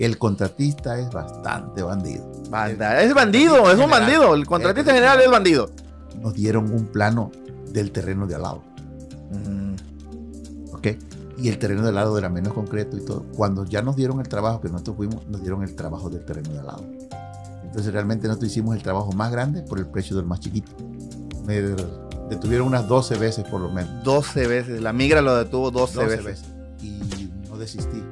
El contratista es bastante bandido. Banda, es bandido, es un bandido. El contratista general es bandido. Nos dieron un plano del terreno de al lado. ¿Ok? Y el terreno de al lado era menos concreto y todo. Cuando ya nos dieron el trabajo que nosotros fuimos, nos dieron el trabajo del terreno de al lado. Entonces realmente nosotros hicimos el trabajo más grande por el precio del más chiquito. Me detuvieron unas 12 veces por lo menos. 12 veces. La migra lo detuvo 12, 12 veces. veces. Y no desistí.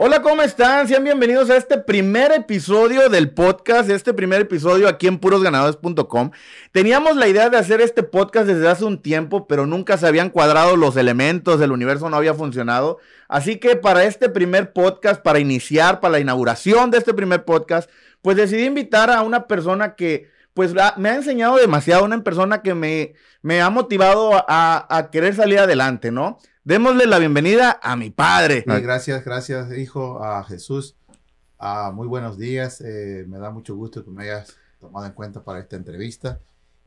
Hola, ¿cómo están? Sean bienvenidos a este primer episodio del podcast, este primer episodio aquí en purosganadores.com. Teníamos la idea de hacer este podcast desde hace un tiempo, pero nunca se habían cuadrado los elementos, el universo no había funcionado. Así que para este primer podcast, para iniciar, para la inauguración de este primer podcast, pues decidí invitar a una persona que pues me ha enseñado demasiado, una persona que me, me ha motivado a, a querer salir adelante, ¿no? Démosle la bienvenida a mi padre. Sí, gracias, gracias, hijo, a Jesús. Ah, muy buenos días. Eh, me da mucho gusto que me hayas tomado en cuenta para esta entrevista.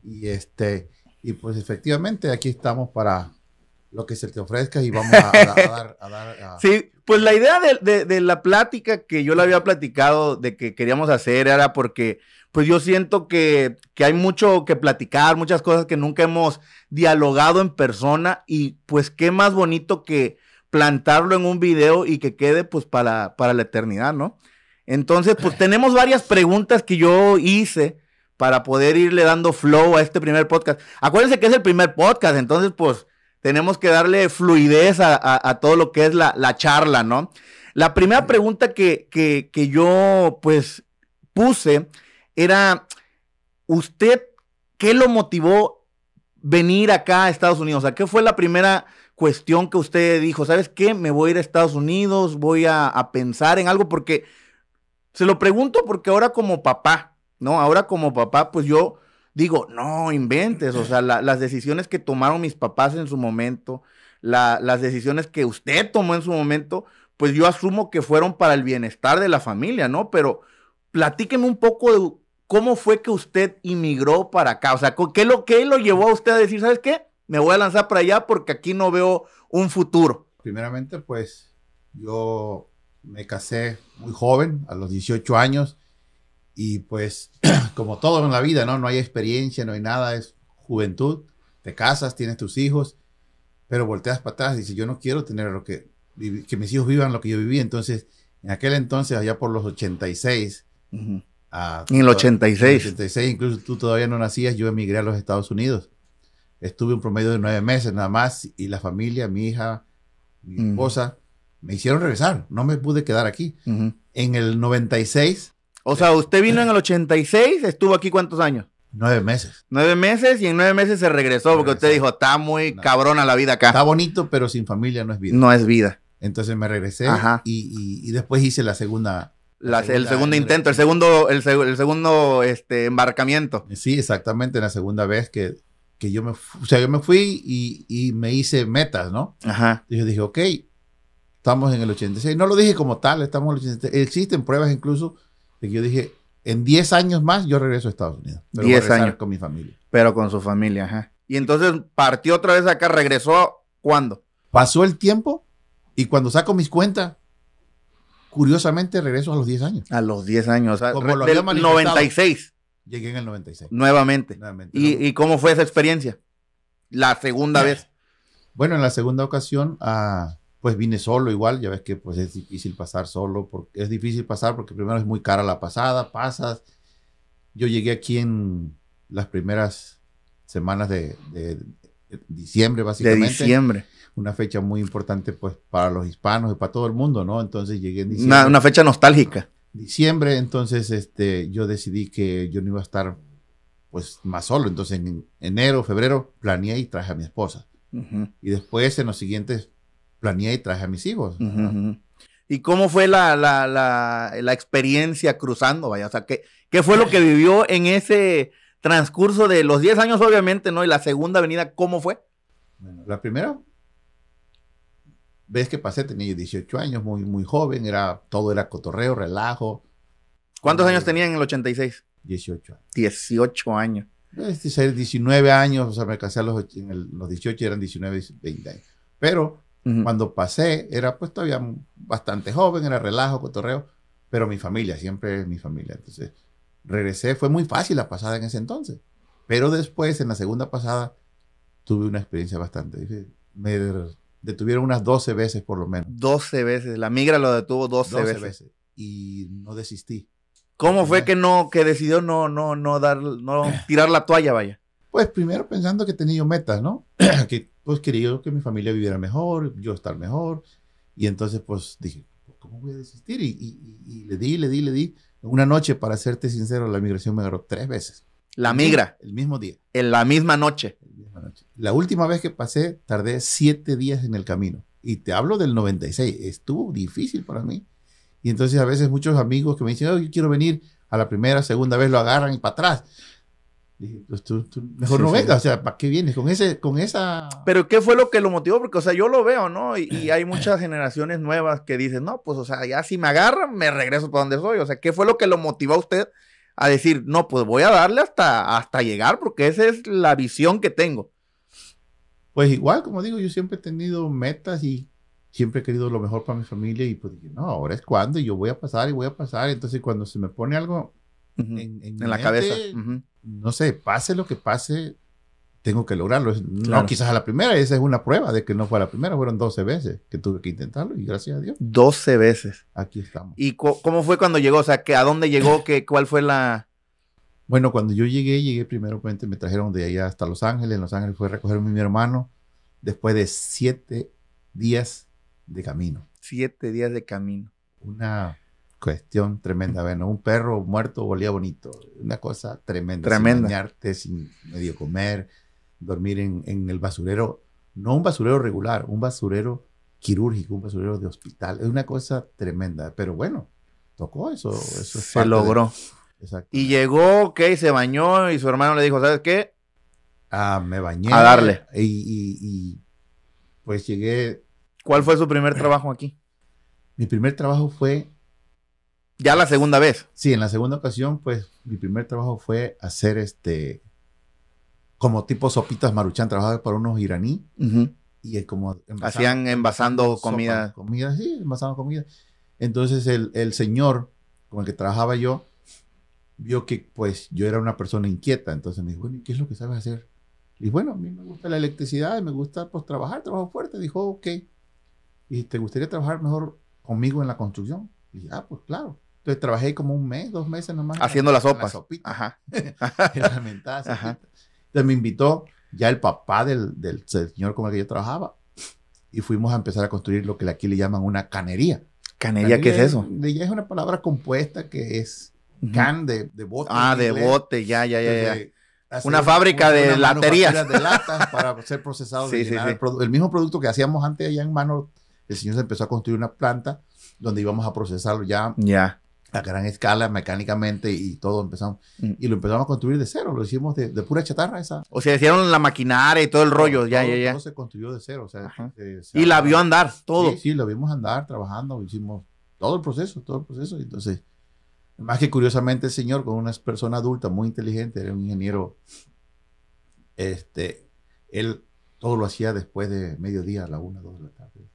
Y este, y pues efectivamente aquí estamos para lo que se te ofrezca y vamos a, a- a dar. a dar, Sí, pues la idea de, de- de la plática que yo le había platicado de que queríamos hacer era porque, pues yo siento que, que hay mucho que platicar, muchas cosas que nunca hemos dialogado en persona y pues qué más bonito que plantarlo en un video y que quede pues para, para la eternidad, ¿no? Entonces, pues tenemos varias preguntas que yo hice para poder irle dando flow a este primer podcast. Acuérdense que es el primer podcast, entonces pues tenemos que darle fluidez a, a- a todo lo que es la, la charla, ¿no? La primera pregunta que, que, que yo pues puse era, ¿usted qué lo motivó venir acá a Estados Unidos? O sea, ¿qué fue la primera cuestión que usted dijo? ¿Sabes qué? Me voy a ir a Estados Unidos, voy a, pensar en algo porque, se lo pregunto porque ahora como papá, ¿no? Ahora como papá, pues yo digo, no inventes, o sea, la- las decisiones que tomaron mis papás en su momento, la- las decisiones que usted tomó en su momento, pues yo asumo que fueron para el bienestar de la familia, ¿no? Pero platíqueme un poco de cómo fue que usted inmigró para acá, o sea, ¿qué lo, qué lo llevó a usted a decir, ¿sabes qué? Me voy a lanzar para allá porque aquí no veo un futuro. Primeramente, pues yo me casé muy joven, a los 18 años, y pues como todo en la vida, ¿no? No hay experiencia, no hay nada, es juventud, te casas, tienes tus hijos, pero volteas para atrás y dices, yo no quiero tener lo que, que mis hijos vivan lo que yo viví. Entonces, en aquel entonces, allá por los 86, ah, En el 86. en el 86, incluso tú todavía no nacías, yo emigré a los Estados Unidos. Estuve un promedio de nueve meses nada más y la familia, mi hija, mi Mm. esposa, me hicieron regresar. No me pude quedar aquí. Ujú. En el 96, O sea, usted vino en el 86, estuvo aquí cuántos años? nueve meses. Nueve meses y en nueve meses se regresó porque usted Regresó. dijo, está muy No. cabrona la vida acá. Está bonito, pero sin familia no es vida. No es vida. Entonces me regresé Ajá. y, y- y después hice la segunda. La- el segundo intento, el segundo, el, el segundo este, embarcamiento. Sí, exactamente, la segunda vez que, que yo me fui. O sea, yo me fui y, y me hice metas, ¿no? Ajá. Y yo dije, ok, estamos en el 86. No lo dije como tal, estamos en el 86. Existen pruebas incluso de que yo dije, en 10 años más yo regreso a Estados Unidos. Pero voy a 10 regresar años. con mi familia. Pero con su familia, ajá. Y entonces partió otra vez acá, regresó, ¿cuándo? Pasó el tiempo y cuando saco mis cuentas, curiosamente regreso a los 10 años. A los 10 años, o sea, Como lo había del manifestado. 96, Llegué en el 96. nuevamente. nuevamente, ¿Y, ¿no? y cómo fue esa experiencia? La segunda vez. Bueno, en la segunda ocasión, ah, pues vine solo igual. Ya ves que pues es difícil pasar solo. Porque, es difícil pasar porque primero es muy cara la pasada, pasas. Yo llegué aquí en las primeras semanas de, de diciembre, De básicamente. diciembre. Una fecha muy importante pues para los hispanos y para todo el mundo, ¿no? Entonces llegué en diciembre. Una, una fecha nostálgica. diciembre, entonces este, yo decidí que yo no iba a estar pues más solo. Entonces en enero, febrero planeé y traje a mi esposa. Ujú, Y después en los siguientes planeé y traje a mis hijos. ¿Y cómo fue la, la, la, la experiencia cruzando? Vaya, o sea, ¿qué, ¿qué fue lo que vivió en ese transcurso de los 10 años, obviamente, ¿no? Y la segunda venida, ¿cómo fue? Bueno, la primera vez que pasé tenía yo 18 años, muy, muy joven, era, todo era cotorreo, relajo. ¿Cuántos Eh, años tenía en el 86? 18 años. 18 años. Este, ser 19 años, o sea, me casé a los, en el- los 18 eran 19, 20 años. Pero cuando pasé, era pues todavía bastante joven, era relajo, cotorreo, pero mi familia, siempre mi familia. Entonces, regresé, fue muy fácil la pasada en ese entonces. Pero después, en la segunda pasada, tuve una experiencia bastante difícil. Me detuvieron unas 12 veces por lo menos. 12 veces, la migra lo detuvo 12, veces. Y no desistí. ¿Cómo fue que no, que decidió no, no, no dar, no tirar la toalla, vaya? Pues primero pensando que tenía metas, ¿no? que pues quería que mi familia viviera mejor, yo estar mejor. Y entonces pues dije, ¿cómo voy a desistir? Y, le di, le di, le di. Una noche, para serte sincero, la migración me agarró tres veces. La migra. El mismo día. En la misma noche. La última vez que pasé, tardé siete días en el camino. Y te hablo del 96. Estuvo difícil para mí. Y entonces a veces muchos amigos que me dicen, oh, yo quiero venir a la primera, segunda vez lo agarran y para atrás. Pues tú, mejor no vengas, o sea, ¿para qué vienes con ese, con esa? Pero ¿qué fue lo que lo motivó? Porque, o sea, yo lo veo, ¿no? Y, hay muchas generaciones nuevas que dicen, no, pues, o sea, ya si me agarran, me regreso para donde soy. O sea, ¿qué fue lo que lo motivó a usted a decir, no, pues voy a darle hasta, hasta llegar, porque esa es la visión que tengo? Pues igual, como digo, yo siempre he tenido metas y siempre he querido lo mejor para mi familia y pues dije, no, ahora es cuando y yo voy a pasar y voy a pasar. Entonces, cuando se me pone algo en, la cabeza no sé, pase lo que pase, tengo que lograrlo. No, quizás a la primera, esa es una prueba de que no fue a la primera, fueron 12 veces que tuve que intentarlo y gracias a Dios. 12 veces. Aquí estamos. ¿Y cómo fue cuando llegó? O sea, que ¿a dónde llegó? ¿Qué, ¿Cuál fue la...? Bueno, cuando yo llegué, llegué primero, me trajeron de allá hasta Los Ángeles. En Los Ángeles fue a recogerme mi hermano después de siete días de camino. Siete días de camino. Una cuestión tremenda. Bueno, un perro muerto volía bonito. Una cosa tremenda. Tremenda. Sin bañarte, sin medio comer, dormir en, en, el basurero. No un basurero regular, un basurero quirúrgico, un basurero de hospital. Es una cosa tremenda. Pero bueno, tocó eso. eso se logró. Exacto. Y llegó, ok, se bañó y su hermano le dijo, ¿sabes qué? Ah, me bañé. A darle. Y, y, y pues llegué. ¿Cuál fue su primer trabajo aquí? Mi primer trabajo fue ya la segunda vez. Sí, en la segunda ocasión, pues mi primer trabajo fue hacer este, como tipo sopitas maruchan, trabajaba para unos iraní y es como... Hacían envasando comida. comida, sí, envasando comida. Entonces el, el, señor con el que trabajaba yo vio que pues yo era una persona inquieta, entonces me dijo, bueno, ¿qué es lo que sabes hacer? Y bueno, a mí me gusta la electricidad, me gusta pues trabajar, trabajo fuerte. Dijo, ok. ¿Y te gustaría trabajar mejor conmigo en la construcción? Y dije, ah, pues claro. Entonces trabajé como un mes, dos meses nomás. Haciendo la sopa. Ajá. Entonces me invitó ya el papá del, del, señor con el que yo trabajaba y fuimos a empezar a construir lo que aquí le llaman una canería. ¿Canería, qué es eso? Es una palabra compuesta que es can de, de bote. Ah, de bote, ya, ya, ya. ya. Una fábrica de laterías. de latas para ser procesados. sí, sí, sí. El, mismo producto que hacíamos antes allá en mano, el señor se empezó a construir una planta donde íbamos a procesarlo ya. Ya a gran escala, mecánicamente y todo empezamos. Mm. Y lo empezamos a construir de cero, lo hicimos de, pura chatarra esa. O sea, hicieron la maquinaria y todo el rollo, ya, ya, ya. Todo se construyó de cero, o sea. y la vio andar, todo. Sí, sí, lo vimos andar, trabajando, hicimos todo el proceso, todo el proceso. Entonces, más que curiosamente el señor, con una persona adulta muy inteligente, era un ingeniero, este, él todo lo hacía después de mediodía, a la una, dos de la tarde.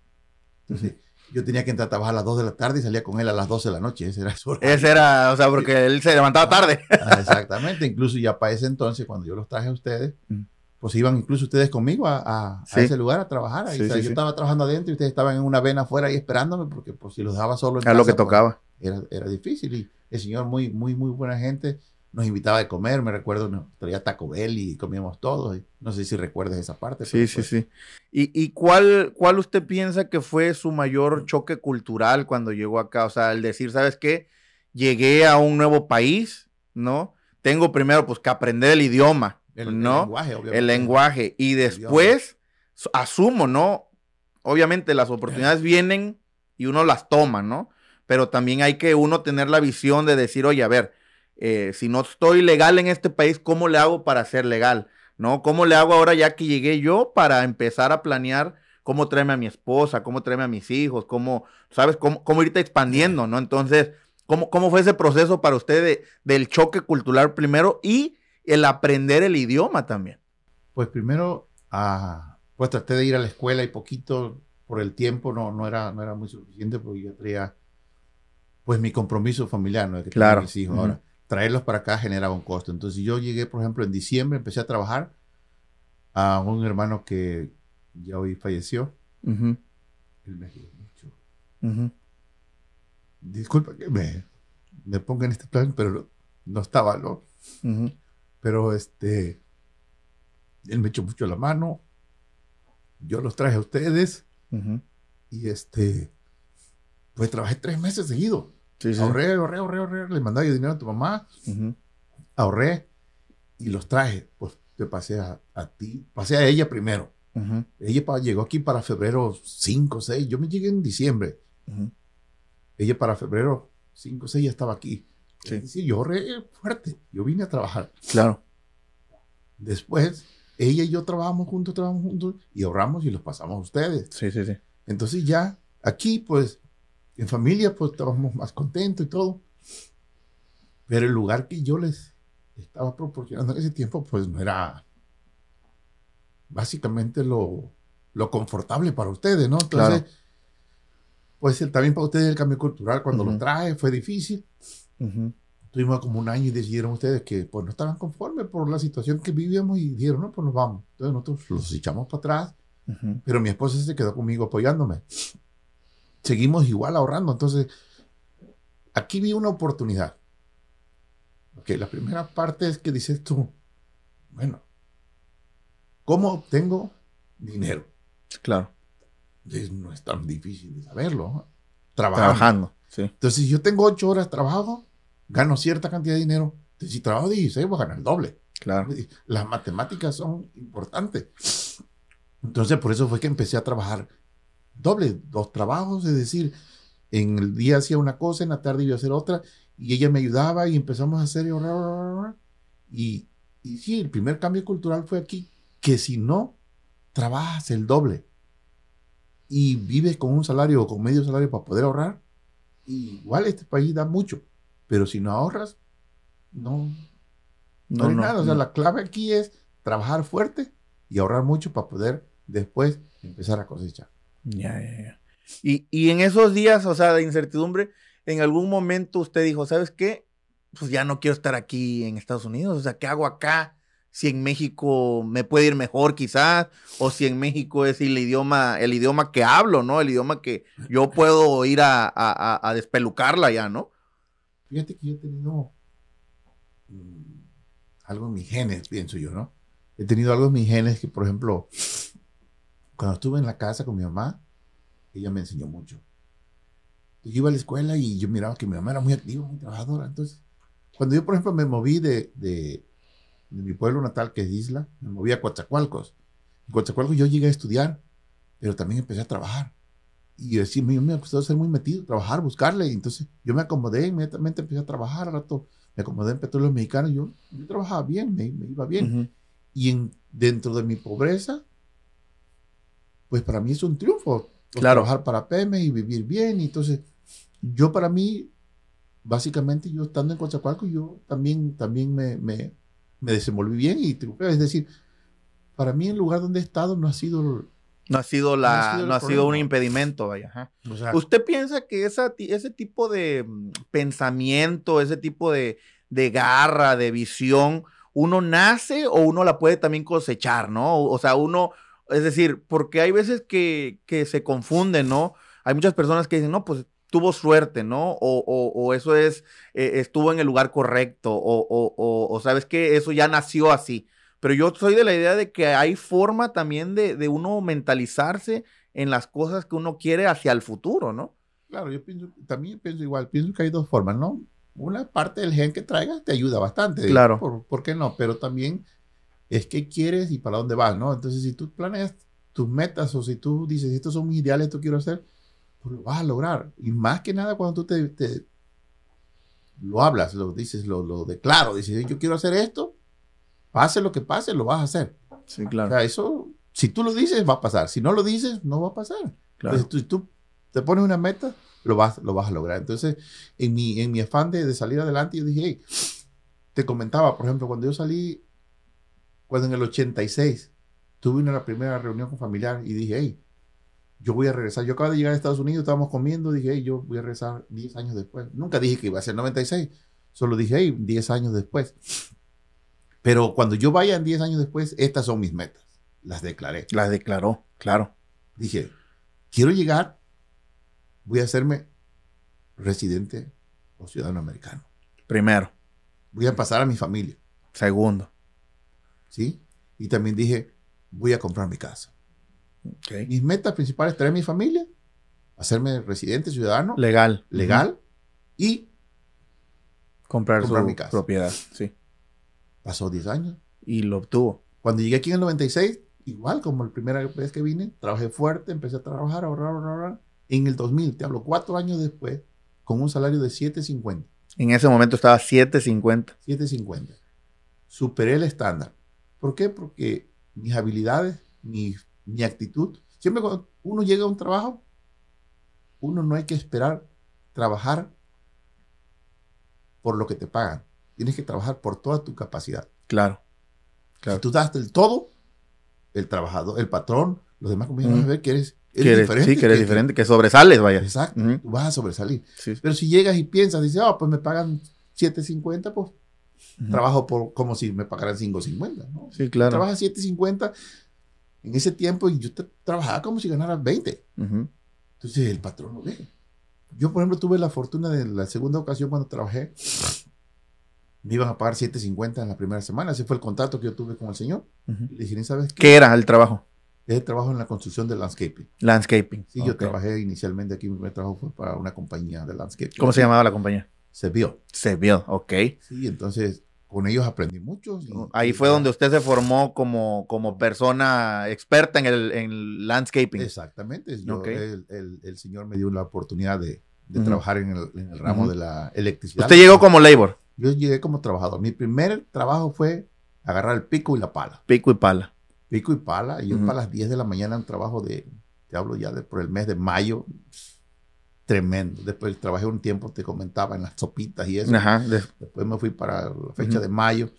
Entonces, yo tenía que entrar a trabajar a las 2 de la tarde y salía con él a las 12 de la noche. Ese era su Ese era, o sea, porque él se levantaba tarde. Ah, exactamente. Incluso ya para ese entonces, cuando yo los traje a ustedes, mm. pues iban incluso ustedes conmigo a, ese lugar a trabajar. Ahí, yo estaba trabajando adentro y ustedes estaban en una vena afuera ahí esperándome porque pues si los dejaba solo en Era lo que pues, tocaba. era, era difícil. Y el señor muy, muy, muy buena gente nos invitaba a comer, me recuerdo, nos traía Taco Bell y comíamos todos. No sé si recuerdas esa parte. Sí, sí, sí. ¿Y, y cuál, cuál usted piensa que fue su mayor choque cultural cuando llegó acá? O sea, el decir, ¿sabes qué? Llegué a un nuevo país, ¿no? Tengo primero pues que aprender el idioma, el, ¿no? El lenguaje, obviamente. El lenguaje. Y después, asumo, ¿no? Obviamente las oportunidades vienen y uno las toma, ¿no? Pero también hay que uno tener la visión de decir, oye, a ver, eh, si no estoy legal en este país, ¿cómo le hago para ser legal? ¿No? ¿Cómo le hago ahora ya que llegué yo para empezar a planear cómo traerme a mi esposa, cómo traerme a mis hijos, cómo, ¿sabes? Cómo, cómo irte expandiendo, ¿no? Entonces, ¿cómo, cómo fue ese proceso para usted del choque cultural primero y el aprender el idioma también? Pues primero, ah, pues traté de ir a la escuela y poquito por el tiempo no, no, era, no era muy suficiente porque yo traía pues mi compromiso familiar, ¿no? Que claro. Mis hijos. Ahora, traerlos para acá generaba un costo. Entonces yo llegué, por ejemplo, en diciembre, empecé a trabajar a un hermano que ya hoy falleció. Él me ayudó mucho. Disculpa que me, me ponga en este plan, pero no estaba, ¿no? Pero este, él me echó mucho la mano. Yo los traje a ustedes. Y este, pues trabajé tres meses seguidos. Ahorré, ahorré, ahorré, ahorré. Le mandaba yo dinero a tu mamá. Ahorré y los traje. Pues te pasé a, ti. Pasé a ella primero. Ella llegó aquí para febrero 5, 6. Yo me llegué en diciembre. Ella para febrero 5, 6 ya estaba aquí. Sí. yo ahorré fuerte. Yo vine a trabajar. Claro. Después, ella y yo trabajamos juntos, trabajamos juntos y ahorramos y los pasamos a ustedes. Sí, sí, sí. Entonces ya aquí, pues, en familia, pues estábamos más contentos y todo. Pero el lugar que yo les estaba proporcionando en ese tiempo, pues no era básicamente lo, lo confortable para ustedes, ¿no? Entonces, pues también para ustedes el cambio cultural, cuando lo traje, fue difícil. Tuvimos como un año y decidieron ustedes que pues no estaban conformes por la situación que vivíamos y dijeron, no, pues nos vamos. Entonces nosotros los echamos para atrás, pero mi esposa se quedó conmigo apoyándome. Seguimos igual ahorrando. Entonces, aquí vi una oportunidad. Ok, la primera parte es que dices tú, bueno, ¿cómo obtengo dinero? Claro. no es tan difícil de saberlo. Trabajando. sí. Entonces, si yo tengo ocho horas de trabajo, gano cierta cantidad de dinero. Entonces, si trabajo 16, voy a ganar el doble. Claro. Las matemáticas son importantes. Entonces, por eso fue que empecé a trabajar doble, dos trabajos, es decir, en el día hacía una cosa, en la tarde iba a hacer otra, y ella me ayudaba y empezamos a hacer y, y sí, el primer cambio cultural fue aquí, que si no trabajas el doble y vives con un salario o con medio salario para poder ahorrar, igual este país da mucho, pero si no ahorras, no, no, hay nada. O sea, la clave aquí es trabajar fuerte y ahorrar mucho para poder después empezar a cosechar. Ya, ya, ya. Y, y en esos días, o sea, de incertidumbre, en algún momento usted dijo, ¿sabes qué? Pues ya no quiero estar aquí en Estados Unidos, o sea, ¿qué hago acá? Si en México me puede ir mejor quizás, o si en México es el idioma, el idioma que hablo, ¿no? El idioma que yo puedo ir a, a, a despelucarla ya, ¿no? Fíjate que yo he tenido mm, algo en mis genes, pienso yo, ¿no? He tenido algo en mis genes que, por ejemplo, cuando estuve en la casa con mi mamá, ella me enseñó mucho. Yo iba a la escuela y yo miraba que mi mamá era muy activa, muy trabajadora. Entonces, cuando yo, por ejemplo, me moví de, de, mi pueblo natal, que es Isla, me moví a Coatzacoalcos. En Coatzacoalcos yo llegué a estudiar, pero también empecé a trabajar. Y yo decía, me gustó ser muy metido, trabajar, buscarle. Y entonces yo me acomodé, inmediatamente empecé a trabajar. Al rato me acomodé en Petróleos Mexicanos. Yo, yo trabajaba bien, me, me iba bien. Y en, dentro de mi pobreza, pues para mí es un triunfo. Pues, trabajar para PM y vivir bien. Y entonces, yo para mí, básicamente, yo estando en Coatzacoalco, yo también, también me, me, me desenvolví bien y triunfé. Es decir, para mí el lugar donde he estado no ha sido... No ha sido, la, no ha sido, un impedimento, vaya. ¿Usted piensa que esa, ese tipo de mm, pensamiento, ese tipo de, de garra, de visión, uno nace o uno la puede también cosechar, ¿no? O sea, uno, es decir, porque hay veces que, se confunden, ¿no? Hay muchas personas que dicen, no, pues tuvo suerte, ¿no? O, eso es, eh, estuvo en el lugar correcto, o, o, sabes que eso ya nació así. Pero yo soy de la idea de que hay forma también de, uno mentalizarse en las cosas que uno quiere hacia el futuro, ¿no? Claro, yo pienso, también pienso igual, pienso que hay dos formas, ¿no? Una parte del gen que traigas te ayuda bastante. Claro. ¿Por, ¿por qué no? Pero también es qué quieres y para dónde vas, ¿no? Entonces, si tú planeas tus metas o si tú dices, estos son mis ideales, esto quiero hacer, pues lo vas a lograr. Y más que nada cuando tú te, lo hablas, lo dices, lo, lo declaro, dices, yo quiero hacer esto, pase lo que pase, lo vas a hacer. Sí, claro. O sea, eso, si tú lo dices, va a pasar. Si no lo dices, no va a pasar. Claro. Entonces, tú, tú te pones una meta, lo vas, lo vas a lograr. Entonces, en mi, en mi afán de, de salir adelante, yo dije, hey, te comentaba, por ejemplo, cuando yo salí cuando en el 86 tuve una primera reunión con familiar y dije, hey, yo voy a regresar. Yo acabo de llegar a Estados Unidos, estábamos comiendo, dije, hey, yo voy a regresar 10 años después. Nunca dije que iba a ser 96, solo dije, hey, 10 años después. Pero cuando yo vaya en 10 años después, estas son mis metas. Las declaré. Las declaró, claro. Dije, quiero llegar, voy a hacerme residente o ciudadano americano. Primero. Voy a pasar a mi familia. Segundo. ¿Sí? Y también dije, voy a comprar mi casa. Okay. Mis metas principales, traer mi familia, hacerme residente, ciudadano. Legal. Legal. Uh -huh. Y comprar, comprar su mi casa. propiedad. Sí. Pasó 10 años. Y lo obtuvo. Cuando llegué aquí en el 96, igual como la primera vez que vine, trabajé fuerte, empecé a trabajar, ahorrar, ahorrar, ahorrar. En el 2000, te hablo, cuatro años después, con un salario de 7.50. En ese momento estaba 7.50. 7.50. Superé el estándar. ¿Por qué? Porque mis habilidades, mi, mi actitud, siempre cuando uno llega a un trabajo, uno no hay que esperar trabajar por lo que te pagan. Tienes que trabajar por toda tu capacidad. Claro. claro. Si tú das el todo, el trabajador, el patrón, los demás compañeros van a ver que eres, eres que eres, diferente. Sí, que eres que, diferente, que sobresales, vaya. Exacto, Uh -huh. tú vas a sobresalir. Sí. Pero si llegas y piensas, dices, oh, pues me pagan 7.50, pues uh -huh. trabajo por, como si me pagaran 5.50. ¿no? Sí, claro. Trabajas 7.50 en ese tiempo y yo trabajaba como si ganara 20. Uh -huh. Entonces el patrón lo ve. Yo, por ejemplo, tuve la fortuna de la segunda ocasión cuando trabajé, me iban a pagar 7.50 en la primera semana. Ese fue el contrato que yo tuve con el señor. Uh -huh. Le dije, ¿sabes qué? ¿Qué era el trabajo? Es el trabajo en la construcción de landscaping. Landscaping. Sí, okay. yo trabajé inicialmente aquí, mi primer trabajo fue para una compañía de landscaping. ¿Cómo se llamaba la compañía? Seville. Seville, ok. Sí, entonces con ellos aprendí mucho. Y, Ahí fue donde usted se formó como, como persona experta en el en landscaping. Exactamente. Yo, okay. el, el, el, señor me dio la oportunidad de, de uh -huh. trabajar en el, en el ramo uh -huh. de la electricidad. ¿Usted llegó como labor? Yo llegué como trabajador. Mi primer trabajo fue agarrar el pico y la pala. Pico y pala. Pico y pala. Y yo uh -huh. para las 10 de la mañana un trabajo de, te hablo ya de por el mes de mayo, tremendo. Después trabajé un tiempo, te comentaba, en las sopitas y eso. Ajá. Después me fui para la fecha de mayo.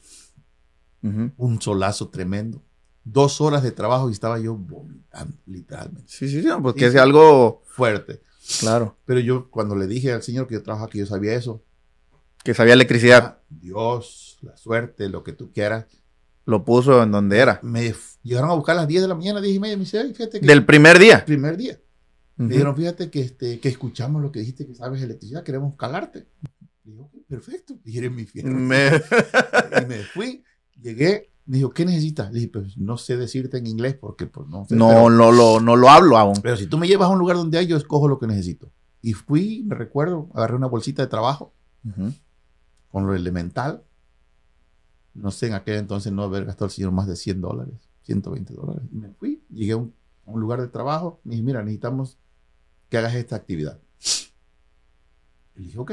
Un solazo tremendo. Dos horas de trabajo y estaba yo vomitando, literalmente. Sí, sí, sí, porque es algo fuerte. Claro. Pero yo cuando le dije al señor que yo trabajaba aquí, yo sabía eso. Que sabía electricidad. Ah, Dios, la suerte, lo que tú quieras. Lo puso en donde era. Me llegaron a buscar a las 10 de la mañana, 10 y media, me dice, fíjate que... Del primer día. Primer día. Uh -huh. Me dijeron, fíjate que, este, que escuchamos lo que dijiste que sabes electricidad, queremos calarte. Okay, perfecto. Eres mi fiel. Me... y me fui, llegué, me dijo, ¿qué necesitas? Le dije, pues no sé decirte en inglés porque pues no sé. No, pero, no, lo, no lo hablo aún. Pero si tú me llevas a un lugar donde hay, yo escojo lo que necesito. Y fui, me recuerdo, agarré una bolsita de trabajo uh -huh. con lo elemental. No sé, en aquel entonces no haber gastado el señor más de 100 dólares, 120 dólares. Y me fui, llegué a un, a un lugar de trabajo, me dije, mira, necesitamos que hagas esta actividad. Y dije, ok.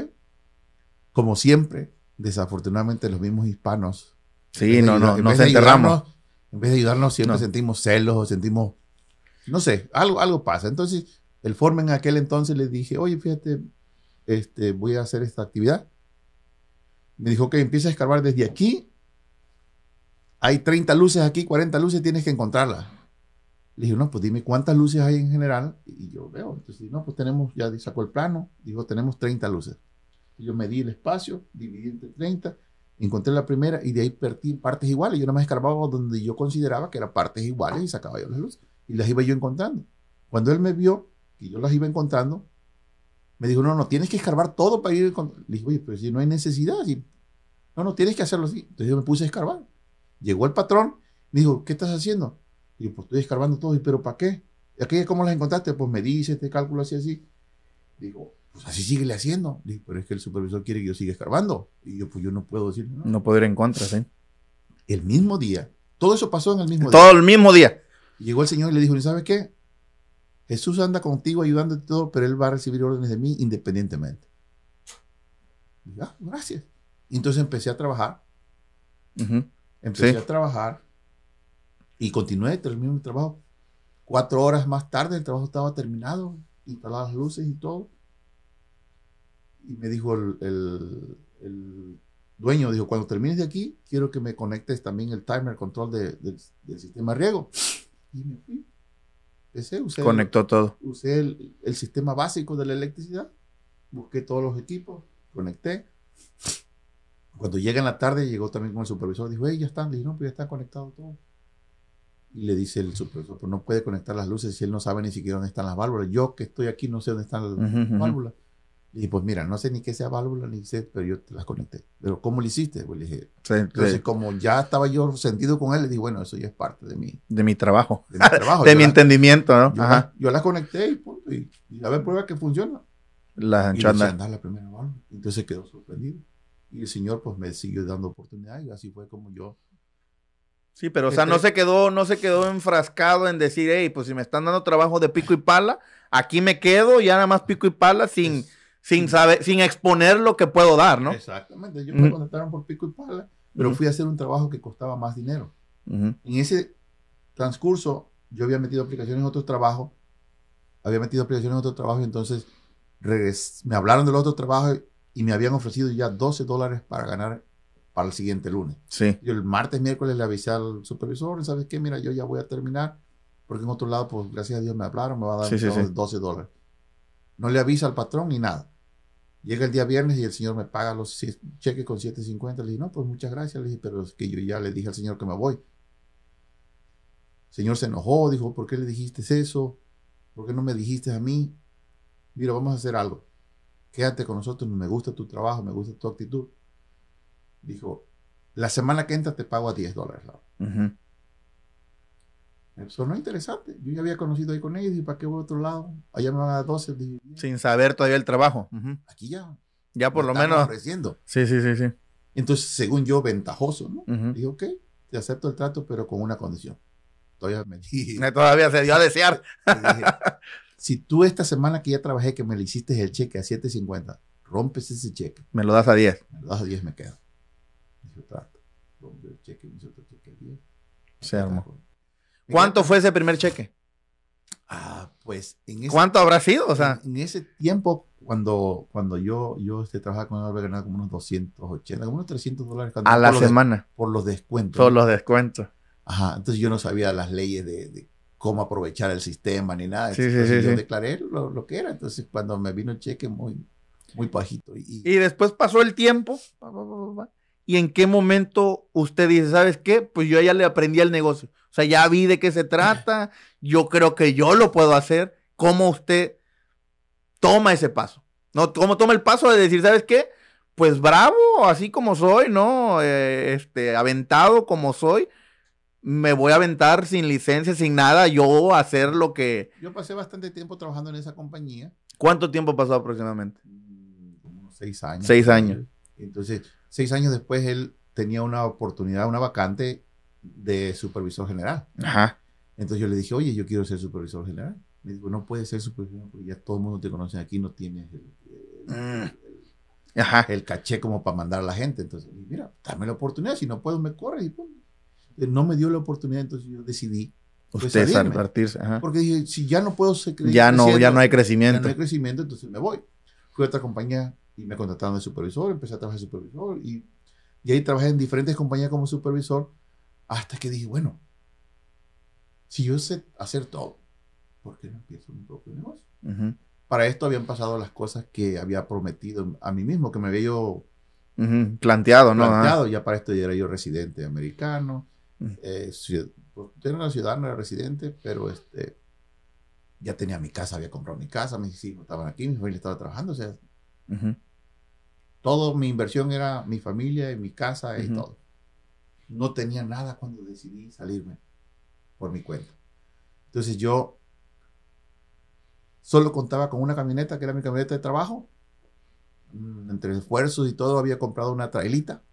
Como siempre, desafortunadamente los mismos hispanos. Sí, no, no, nos enterramos. En vez de ayudarnos, siempre no. sentimos celos o sentimos, no sé, algo, algo pasa. Entonces, el Formen en aquel entonces le dije, oye, fíjate, este, voy a hacer esta actividad. Me dijo que empieza a escarbar desde aquí. Hay 30 luces aquí, 40 luces, tienes que encontrarlas. Le dije, no, pues dime cuántas luces hay en general. Y yo veo, entonces, no, pues tenemos, ya sacó el plano, dijo, tenemos 30 luces. Y yo medí el espacio, dividí entre 30, encontré la primera y de ahí partí partes iguales. Yo nada más escarbaba donde yo consideraba que eran partes iguales y sacaba yo las luces. Y las iba yo encontrando. Cuando él me vio que yo las iba encontrando, me dijo, no, no, tienes que escarbar todo para ir encontrando. Le dije, oye, pero si no hay necesidad. Si... No, no, tienes que hacerlo así. Entonces yo me puse a escarbar. Llegó el patrón, me dijo, ¿qué estás haciendo? Y yo, pues estoy escarbando todo. ¿Y pero para qué? ¿Y aquí cómo las encontraste? Pues me dice este cálculo así, así. Digo, pues así síguele haciendo. Digo, pero es que el supervisor quiere que yo siga escarbando. Y yo, pues yo no puedo decir. No, no puedo ir en contra, sí. El mismo día. Todo eso pasó en el mismo todo día. Todo el mismo día. Llegó el Señor y le dijo, ¿y sabes qué? Jesús anda contigo ayudándote todo, pero Él va a recibir órdenes de mí independientemente. Y, ah, gracias. Y entonces empecé a trabajar. Uh -huh. Empecé Sí. a trabajar y continué, terminé mi trabajo. Cuatro horas más tarde el trabajo estaba terminado, instaladas las luces y todo. Y me dijo el, el- el dueño, dijo, cuando termines de aquí, quiero que me conectes también el timer control de- del- del sistema riego. Y me fui. Empecé, usé, Conectó todo. usé el, el sistema básico de la electricidad, busqué todos los equipos, conecté. Cuando llega en la tarde, llegó también con el supervisor, dijo, hey, ya están, le dije, no, pues ya está conectado todo. Y le dice el supervisor, pues no puede conectar las luces si él no sabe ni siquiera dónde están las válvulas. Yo que estoy aquí no sé dónde están las Ujú, ujú. válvulas. Le dije, pues mira, no sé ni qué sea válvula, ni sé, pero yo te las conecté. Pero ¿cómo lo hiciste? Pues le dije, Sí, entonces sí, como ya estaba yo sentido con él, le dije, bueno, eso ya es parte de mi, de mi trabajo. de mi trabajo. de mi entendimiento, ¿no? yo, Ajá. la, yo la conecté y punto. Y, y a ver, prueba que funciona. La Y andar. la primera válvula. Entonces quedó sorprendido. Y el señor pues me siguió dando oportunidad y así fue como yo. Sí, pero o sea, no Este- se quedó, no se quedó enfrascado en decir, hey, pues si me están dando trabajo de pico y pala, aquí me quedo, ya nada más pico y pala sin, Es- sin saber, sin exponer lo que puedo dar, ¿no? Exactamente. Yo me contrataron por pico y pala, pero fui a hacer un trabajo que costaba más dinero. En ese transcurso, yo había metido aplicaciones en otro trabajo, había metido aplicaciones en otro trabajo, y entonces me hablaron del otro trabajo y me habían ofrecido ya 12 dólares para ganar para el siguiente lunes. Sí. Yo el martes, miércoles le avisé al supervisor, ¿sabes qué? Mira, yo ya voy a terminar, porque en otro lado, pues gracias a Dios me hablaron, me va a dar Sí, un sí, trabajo sí. de 12 dólares. No le avisa al patrón ni nada. Llega el día viernes y el señor me paga los cheques con 7.50. Le dije, no, pues muchas gracias. Le dije, pero es que yo ya le dije al señor que me voy. El señor se enojó, dijo, ¿por qué le dijiste eso? ¿Por qué no me dijiste a mí? Mira, vamos a hacer algo. Quédate con nosotros, me gusta tu trabajo, me gusta tu actitud. Dijo, la semana que entra te pago a 10 dólares la hora. Ujú. Me sonó interesante. Yo ya había conocido ahí con ellos y ¿para qué voy a otro lado? Allá me van a dar 12. Dije, bien, Sin saber todavía el trabajo. Aquí ya. Ya por me lo menos. ofreciendo. Sí, sí, sí, sí. Entonces, según yo, ventajoso, ¿no? Ujú. Dije, ok, te acepto el trato, pero con una condición. Todavía me dije, Todavía se dio a desear. dije, si tú esta semana que ya trabajé, que me le hiciste el cheque a 7.50, rompes ese cheque, Me lo das a 10. me lo das a 10, me quedo. Dije, trato. Rompe el cheque, me hizo otro cheque a 10. Se armó. ¿Cuánto quedé- fue ese primer cheque? Ah, pues en ese, ¿Cuánto habrá sido? O sea, en, en ese tiempo, cuando, cuando yo, yo este, trabajaba con él, había ganado como unos 280, como unos 300 dólares cuando- a la por, semana. por los descuentos. Todos los descuentos. Ajá, entonces yo no sabía las leyes de, de cómo aprovechar el sistema ni nada. Sí, sí, Entonces sí, yo sí. declaré lo, lo que era. Entonces cuando me vino el cheque muy, muy bajito. Y, y- después pasó el tiempo. pa, pa, pa, ¿Y en qué momento usted dice, ¿sabes qué? Pues yo ya le aprendí el negocio. O sea, ya vi de qué se trata. Yo creo que yo lo puedo hacer. ¿Cómo usted toma ese paso? ¿No? ¿Cómo toma el paso de decir, ¿sabes qué? Pues bravo, así como soy, ¿no? Eh, este, aventado como soy. Me voy a aventar sin licencia, sin nada. Yo hacer lo que... yo pasé bastante tiempo trabajando en esa compañía. ¿Cuánto tiempo pasó aproximadamente? mm, Como seis años. Seis años. Entonces, seis años después él tenía una oportunidad, una vacante de supervisor general. Ajá. Entonces yo le dije, oye, yo quiero ser supervisor general. Me dijo, no puedes ser supervisor general porque ya todo el mundo te conoce aquí, no tienes el- el- Mm. el- Ajá. el caché como para mandar a la gente. Entonces, mira, dame la oportunidad, si no puedo, me corres y pum. Eh, No me dio la oportunidad, entonces yo decidí. pues, Usted. Ajá. Porque dije, si ya no puedo seguir Ya no, ya no hay ya crecimiento. no hay crecimiento, entonces me voy. Fui a otra compañía y me contrataron de supervisor, empecé a trabajar de supervisor y, y ahí trabajé en diferentes compañías como supervisor hasta que dije, bueno, si yo sé hacer todo, ¿por qué no empiezo mi propio negocio? Ujú, Para esto habían pasado las cosas que había prometido a mí mismo, que me había yo ujú, Planteado, ¿no? Planteado. Ya para esto ya era yo residente americano. Mm. Eh, ciud- pues, yo era una ciudadana, era residente, pero este, ya tenía mi casa, había comprado mi casa, mis hijos estaban aquí, mi familia estaba trabajando. O sea. Todo mi inversión era mi familia y mi casa y todo. No tenía nada cuando decidí salirme por mi cuenta. Entonces yo solo contaba con una camioneta, que era mi camioneta de trabajo. Mm, Entre esfuerzos y todo, había comprado una trailita.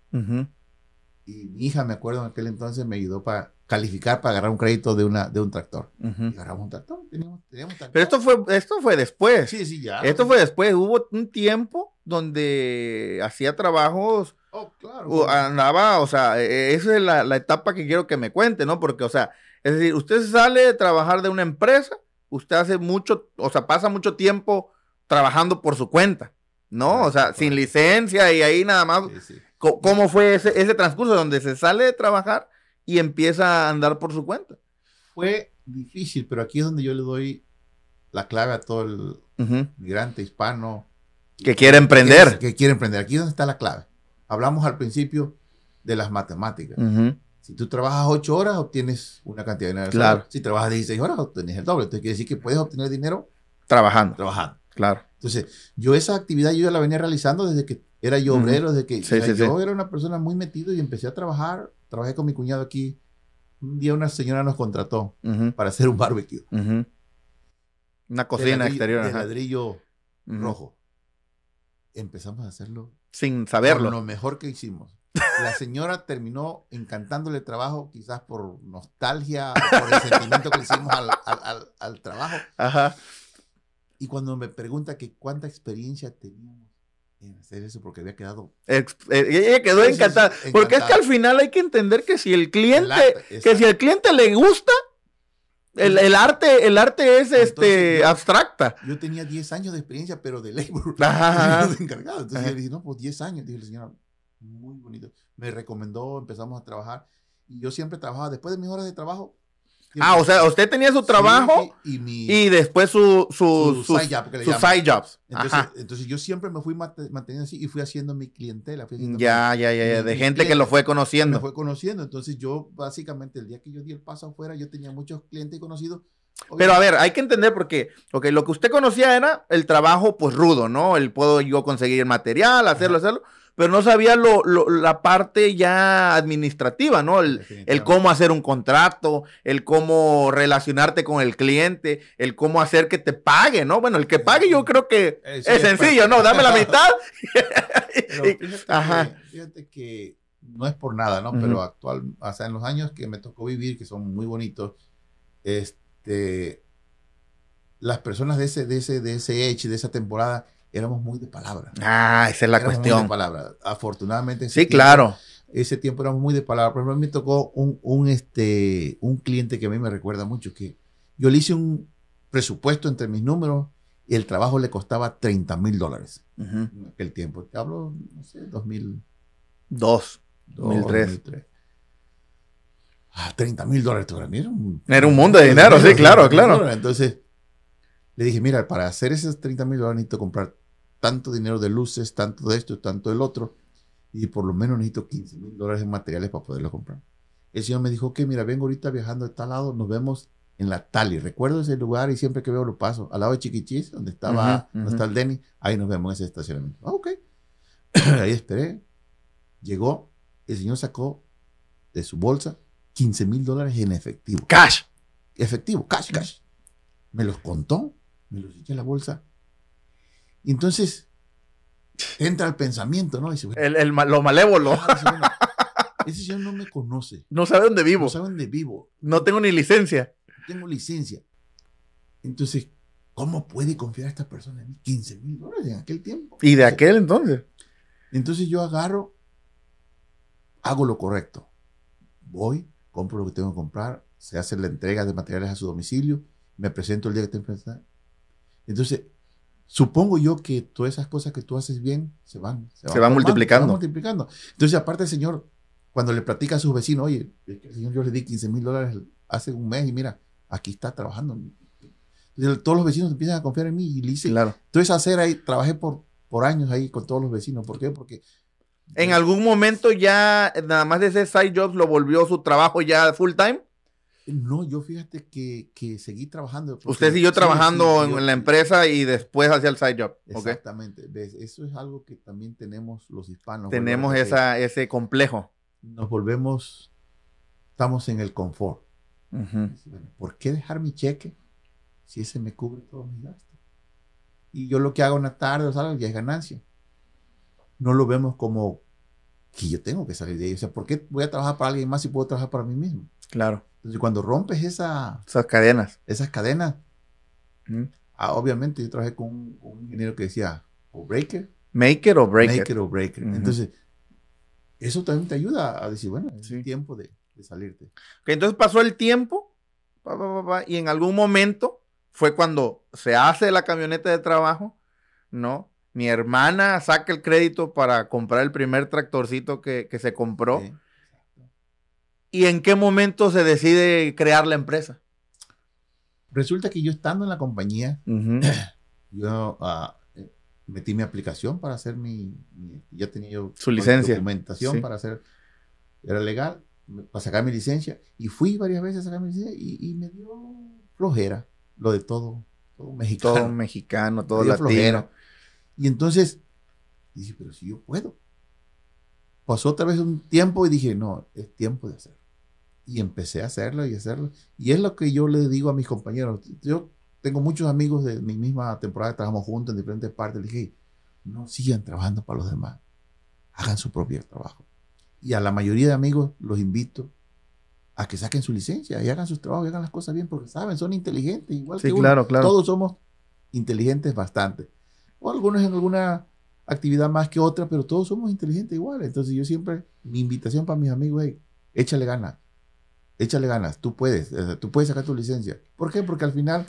Y mi hija, me acuerdo, en aquel entonces me ayudó para calificar para agarrar un crédito de, una, de un tractor. Ujú. Y agarramos un tractor, teníamos, teníamos tractor. Pero esto fue, esto fue después. Sí, sí, ya. Esto fue después. Hubo un tiempo donde hacía trabajos, Oh, claro. o andaba, o sea, e- esa es la, la etapa que quiero que me cuente, ¿no? Porque, o sea, es decir, usted sale de trabajar de una empresa, usted hace mucho, o sea, pasa mucho tiempo trabajando por su cuenta, ¿no? O sea, Correcto, sin licencia y ahí nada más Sí, sí. ¿Cómo fue ese, ese transcurso donde se sale de trabajar y empieza a andar por su cuenta? Fue difícil, pero aquí es donde yo le doy la clave a todo el Ujú. migrante hispano Que quiere emprender. que, que quiere emprender. Aquí es donde está la clave. Hablamos al principio de las matemáticas. Ujú. Si tú trabajas 8 horas, obtienes una cantidad de dinero. Claro. Si trabajas 16 horas, obtienes el doble. Entonces quiere decir que puedes obtener dinero Trabajando, trabajando. claro. Entonces, yo esa actividad yo ya la venía realizando desde que era yo obrero, desde que Sí, sí, yo sí. era una persona muy metido y empecé a trabajar. Trabajé con mi cuñado aquí. Un día una señora nos contrató Ujú, para hacer un barbecue. ujú. Una De cocina ladrillo- exterior. De ajá. ladrillo rojo. Empezamos a hacerlo Sin con saberlo. lo mejor que hicimos. La señora terminó encantándole el trabajo, quizás por nostalgia, o por el sentimiento que le hicimos al, al- al- al trabajo. Ajá. Y cuando me pregunta que cuánta experiencia teníamos en hacer eso, porque había quedado Ex- eh, ella quedó sí, encantada. Porque es que al final hay que entender que si el el cliente, arte, que si al cliente le gusta, el, el arte, el arte es Entonces, este yo- abstracta. Yo tenía 10 años de experiencia, pero de labor. Ajá. de encargado. Entonces Ajá. yo le dije, no, pues 10 años. Dije, la señora, muy bonito. Me recomendó, empezamos a trabajar. Y yo siempre trabajaba, después de mis horas de trabajo. Ah, o sea, usted tenía su trabajo Sí, y mi y después su, su, su sus- side job, que le sus side jobs. Entonces, Ajá. entonces yo siempre me fui manteniendo así y fui haciendo mi clientela. Fui haciendo Ya, ya, ya, ya, mi- de mi gente que lo fue mi- me conociendo. fue conociendo. Entonces yo, básicamente, el día que yo di el paso afuera, yo tenía muchos clientes conocidos. Pero a ver, hay que entender porque, ok, lo que usted conocía era el trabajo, pues rudo, ¿no? El puedo yo conseguir el material, hacerlo, hacerlo, pero no sabía lo, lo- la parte ya administrativa, ¿no? El, cómo hacer un contrato, el cómo relacionarte con el cliente, el cómo hacer que te pague, ¿no? Bueno, el que pague yo creo que Eh, sí, es sencillo, ¿no? Dame la mitad. Pero Y- fíjate, Ajá. Que, fíjate que no es por nada, ¿no? Pero actual, o sea, en los años que me tocó vivir, que son muy bonitos, este, las personas de ese, de ese, de ese age, de esa temporada, éramos muy de palabra. Ah, esa es la Éramos muy cuestión. de palabra. Afortunadamente. Sí, tiempo- claro. Ese tiempo éramos muy de palabra. Por ejemplo, a mí me tocó un, un, este, un cliente que a mí me recuerda mucho, que yo le hice un presupuesto entre mis números y el trabajo le costaba 30 mil dólares Ujú. en aquel tiempo. Te hablo, no sé, 2002, Dos. 2003. 2003. Ah, 30 mil dólares era un, Era un mundo de dinero, sí, claro, claro. Entonces, le dije, mira, para hacer esos 30 mil dólares necesito comprar tanto dinero de luces, tanto de esto, tanto del otro, y por lo menos necesito 15 mil dólares en materiales para poderlo comprar. El señor me dijo, ok, mira, vengo ahorita viajando de tal lado, nos vemos en la Tali. Recuerdo ese lugar y siempre que veo lo paso. Al lado de Chiquichis, donde estaba, Ujú, donde ujú. está el Denny, ahí nos vemos en ese estacionamiento. Ah, ok. ahí esperé. Llegó, el señor sacó de su bolsa 15 mil dólares en efectivo. Cash. Efectivo, cash, cash. Me los contó, me los eché a la bolsa. Y entonces entra el pensamiento, ¿no? Dice, bueno, El, el lo malévolo. ah, dice, bueno, ese señor no me conoce. No sabe dónde vivo. No sabe dónde vivo. No tengo ni licencia. tengo licencia. Entonces, ¿cómo puede confiar esta persona en mí? 15 mil dólares en aquel tiempo. Y de aquel entonces. Entonces yo agarro, hago lo correcto. Voy, compro lo que tengo que comprar, se hace la entrega de materiales a su domicilio, me presento el día que tengo que presentar. Entonces, supongo yo que todas esas cosas que tú haces bien se van, Se van formando, multiplicando. Se van multiplicando. Entonces, aparte el señor, cuando le platica a sus vecinos, oye, el señor yo le di 15 mil dólares hace un mes y mira, aquí está trabajando. Entonces, todos los vecinos empiezan a confiar en mí y le hice Claro. toda esa acera ahí, trabajé por, por años ahí con todos los vecinos. ¿Por qué? Porque En algún momento ya, nada más de ese side job, lo volvió su trabajo ya full time. No, yo fíjate que, que seguí trabajando. Usted siguió sí, trabajando sí, yo- en la empresa y después hacía el side job. Exactamente. Eso es algo que también tenemos los hispanos. Tenemos esa, ese complejo. Nos volvemos, estamos en el confort. ¿Por qué dejar mi cheque si ese me cubre todos mis gastos? Y yo lo que hago una tarde o algo ya es ganancia. No lo vemos como que yo tengo que salir de ahí. O sea, ¿por qué voy a trabajar para alguien más si puedo trabajar para mí mismo? Claro. Entonces, cuando rompes esa, Esas cadenas. esas cadenas, ah, obviamente yo trabajé con un, un ingeniero que decía, o breaker, Make it or break make it. it or breaker. Ujú. Entonces, eso también te ayuda a decir, bueno, es Sí. tiempo de, de salirte. Ok, entonces pasó el tiempo pa, pa, pa, pa, y en algún momento fue cuando se hace la camioneta de trabajo, ¿no? Mi hermana saca el crédito para comprar el primer tractorcito que, se compró. ¿Y en qué momento se decide crear la empresa? Resulta que yo estando en la compañía, yo ah, eh, metí mi aplicación para hacer mi, ya tenía yo su licencia, documentación para hacer, era legal, para sacar mi licencia y fui varias veces a sacar mi licencia y, me dio flojera lo de todo, todo mexicano, todo mexicano, todo latino. Flojera. Y entonces dije, pero si yo puedo. Pasó otra vez un tiempo y dije, no, es tiempo de hacerlo. Y empecé a hacerlo y hacerlo. Y es lo que yo le digo a mis compañeros. Yo tengo muchos amigos de mi misma temporada, trabajamos juntos en diferentes partes. Le dije, no sigan trabajando para los demás. Hagan su propio trabajo. Y a la mayoría de amigos los invito a que saquen su licencia y hagan sus trabajos y hagan las cosas bien porque saben, son inteligentes, igual que Claro, claro. Todos somos inteligentes bastante. O algunos en alguna actividad más que otra, pero todos somos inteligentes igual. Entonces yo siempre, mi invitación para mis amigos es, échale ganas échale ganas, tú puedes, tú puedes sacar tu licencia. ¿Por qué? Porque al final...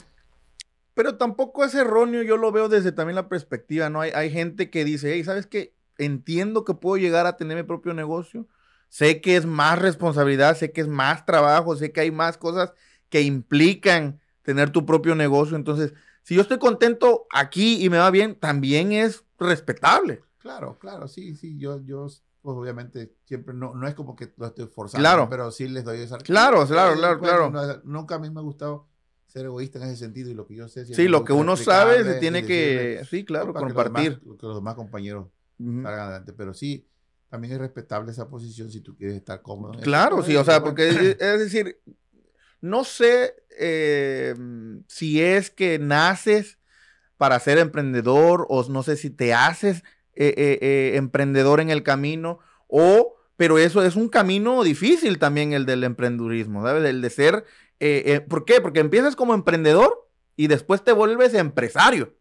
Pero tampoco es erróneo, yo lo veo desde también la perspectiva, ¿no? Hay, hay gente que dice, hey, ¿sabes qué? Entiendo que puedo llegar a tener mi propio negocio, sé que es más responsabilidad, sé que es más trabajo, sé que hay más cosas que implican tener tu propio negocio, entonces, si yo estoy contento aquí y me va bien, también es respetable. Claro, claro, sí, sí, yo, yo pues obviamente siempre no, no es como que lo estoy forzando, claro. pero sí les doy esa... Claro, claro, claro, claro. nunca a mí me ha gustado ser egoísta en ese sentido y lo que yo sé... sí, lo que uno sabe se tiene que, sí, claro, compartir. Que los, demás, compañeros salgan adelante, pero sí, también es respetable esa posición si tú quieres estar cómodo. Claro, sí, o sea, porque es, decir, no sé eh, si es que naces para ser emprendedor o no sé si te haces eh, eh, eh, emprendedor en el camino, o, pero eso es un camino difícil también el del emprendurismo, ¿sabes? El de ser, ¿por qué? Porque empiezas como emprendedor y después te vuelves empresario.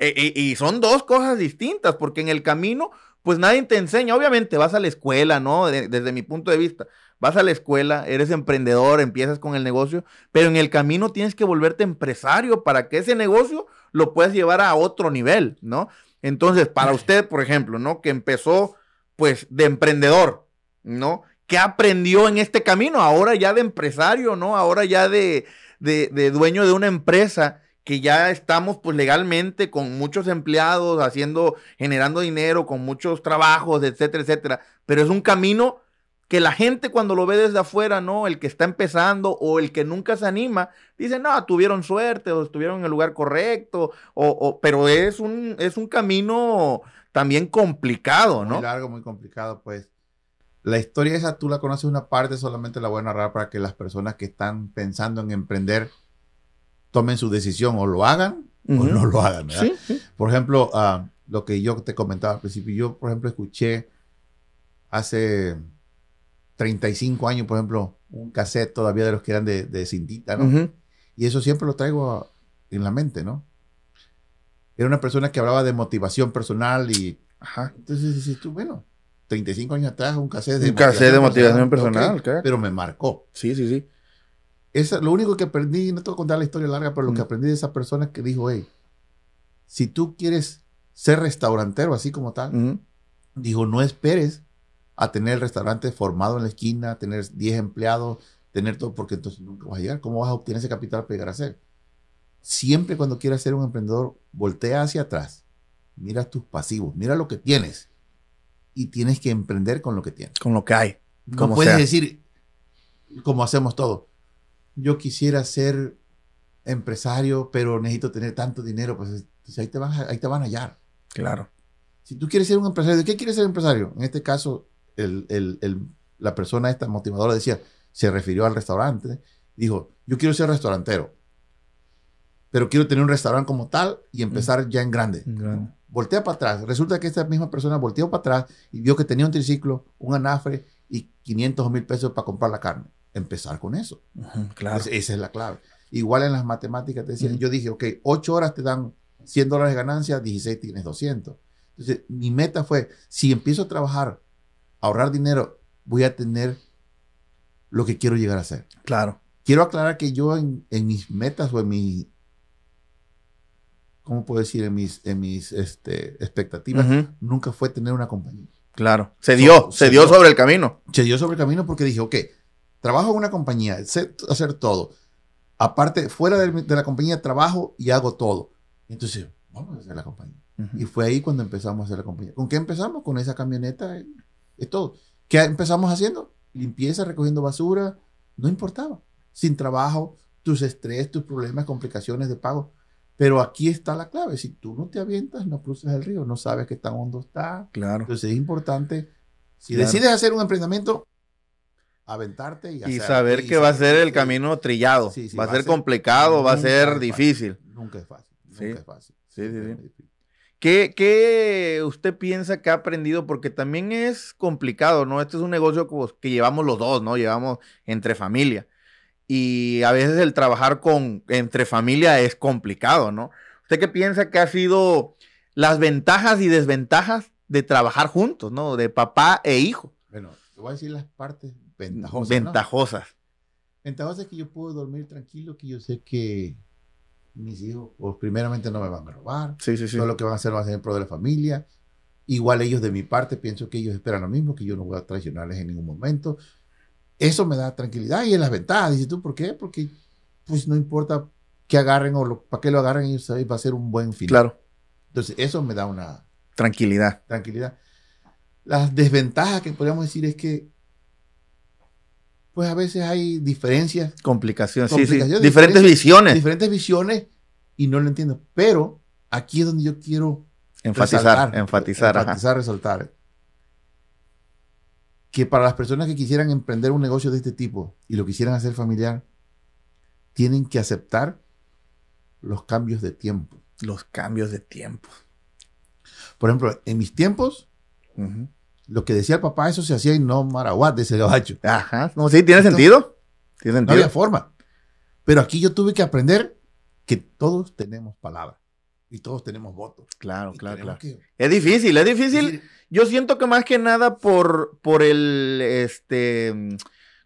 y son dos cosas distintas, porque en el camino, pues nadie te enseña, obviamente vas a la escuela, ¿no? desde mi punto de vista, vas a la escuela, eres emprendedor, empiezas con el negocio, pero en el camino tienes que volverte empresario para que ese negocio lo puedas llevar a otro nivel, ¿no? Entonces, para usted, por ejemplo, ¿no? Que empezó, pues, de emprendedor, ¿no? ¿Qué aprendió en este camino? Ahora ya de empresario, ¿no? Ahora ya de, de, dueño de una empresa que ya estamos pues legalmente con muchos empleados haciendo, generando dinero, con muchos trabajos, etcétera, etcétera. Pero es un camino que la gente cuando lo ve desde afuera, ¿no? El que está empezando o el que nunca se anima, dice, no, tuvieron suerte o estuvieron en el lugar correcto, o, pero es un, es un camino también complicado, ¿no? Muy largo, muy complicado, pues. La historia esa tú la conoces una parte, solamente la voy a narrar para que las personas que están pensando en emprender tomen su decisión o lo hagan o no lo hagan. ¿verdad? Por ejemplo, ah, lo que yo te comentaba al principio, yo por ejemplo escuché hace 35 años, por ejemplo, un cassette todavía de los que eran de, de cintita, ¿no? Y eso siempre lo traigo en la mente, ¿no? Era una persona que hablaba de motivación personal y... Ajá. Entonces dices tú, bueno, 35 años atrás, un cassette de, un cassette de motivación personal, claro. pero me marcó. Sí, sí, sí. Esa, lo único que aprendí, no te voy a contar la historia larga, pero lo que aprendí de esa persona que dijo, hey, si tú quieres ser restaurantero así como tal, dijo, no esperes a tener el restaurante formado en la esquina, tener 10 empleados, tener todo, porque entonces nunca vas a llegar. ¿Cómo vas a obtener ese capital para llegar a ser? Siempre cuando quieras ser un emprendedor, voltea hacia atrás, mira tus pasivos, mira lo que tienes y tienes que emprender con lo que tienes. Con lo que hay. No puedes decir, como hacemos todo, yo quisiera ser empresario, pero necesito tener tanto dinero, pues, pues ahí, te van, ahí te van a hallar. Claro. Si tú quieres ser un empresario, ¿de qué quieres ser empresario? En este caso, la persona esta motivadora decía, se refirió al restaurante, dijo, yo quiero ser restaurantero, pero quiero tener un restaurante como tal y empezar ya en grande. Voltea para atrás. Resulta que esta misma persona volteó para atrás y vio que tenía un triciclo, un anafre y 500 o 1000 pesos para comprar la carne. Empezar con eso. claro. esa es la clave. Igual en las matemáticas te decían, yo dije, ok, 8 horas te dan 100 dólares de ganancia, 16 tienes 200. Entonces, mi meta fue, si empiezo a trabajar ahorrar dinero, voy a tener lo que quiero llegar a ser. Claro. Quiero aclarar que yo en, mis metas o en mi ¿cómo puedo decir? En mis, en mis este, expectativas, Ujú. nunca fue tener una compañía. Claro. Se dio, So- se, se dio dio. sobre el camino. Se dio sobre el camino porque dije, ok, trabajo en una compañía, sé hacer todo. Aparte, fuera de, de la compañía, trabajo y hago todo. Entonces, vamos a hacer la compañía. Y fue ahí cuando empezamos a hacer la compañía. ¿Con qué empezamos? Con esa camioneta, es todo. ¿Qué empezamos haciendo? Limpieza, recogiendo basura, no importaba. Sin trabajo, tus estrés, tus problemas, complicaciones de pago. Pero aquí está la clave. Si tú no te avientas, no cruzas el río, no sabes qué tan hondo está. Claro. Entonces es importante, si Claro. decides hacer un emprendimiento, aventarte y, Y hacerlo. saber Y que va a ser el camino trillado. Sí, sí, va a ser complicado, va a ser fácil, difícil. Nunca es fácil. Nunca Sí. es fácil. Sí, sí, sí. ¿Qué, qué usted piensa que ha aprendido? Porque también es complicado, ¿no? Este es un negocio pues, que llevamos los dos, ¿no? Llevamos entre familia. Y a veces el trabajar con entre familia es complicado, ¿no? ¿Usted qué piensa que ha sido las ventajas y desventajas de trabajar juntos, ¿no? De papá e hijo. Bueno, te voy a decir las partes ventajosas. ¿no? Ventajosas. Ventajosas es que yo puedo dormir tranquilo, que yo sé que mis hijos, pues primeramente no me van a robar, Sí, sí, sí. todo lo que van a hacer va a ser en pro de la familia. Igual ellos de mi parte, pienso que ellos esperan lo mismo, que yo no voy a traicionarles en ningún momento. Eso me da tranquilidad y es las ventajas. Dices tú, ¿por qué? Porque pues no importa que agarren o lo- para qué lo agarren, ellos saben, va a ser un buen final. Claro. Entonces, eso me da una Tranquilidad. tranquilidad. Las desventajas que podríamos decir es que, pues a veces hay diferencias, Complicaciones. Sí, sí. Complicaciones, Diferentes visiones. diferentes visiones y no lo entiendo. Pero aquí es donde yo quiero Enfatizar, resaltar, enfatizar. ajá. enfatizar, resaltar. Que para las personas que quisieran emprender un negocio de este tipo y lo quisieran hacer familiar, tienen que aceptar los cambios de tiempo. Los cambios de tiempo. Por ejemplo, en mis tiempos. Lo que decía el papá, eso se hacía y no maraguat de ese gabacho. Ajá. No, sí, tiene Entonces, sentido. Tiene No sentido. había forma. Pero aquí yo tuve que aprender que todos tenemos palabra y todos tenemos votos. Claro, Y claro, claro. que- Es difícil, es difícil. Yo siento que más que nada por, por el, este,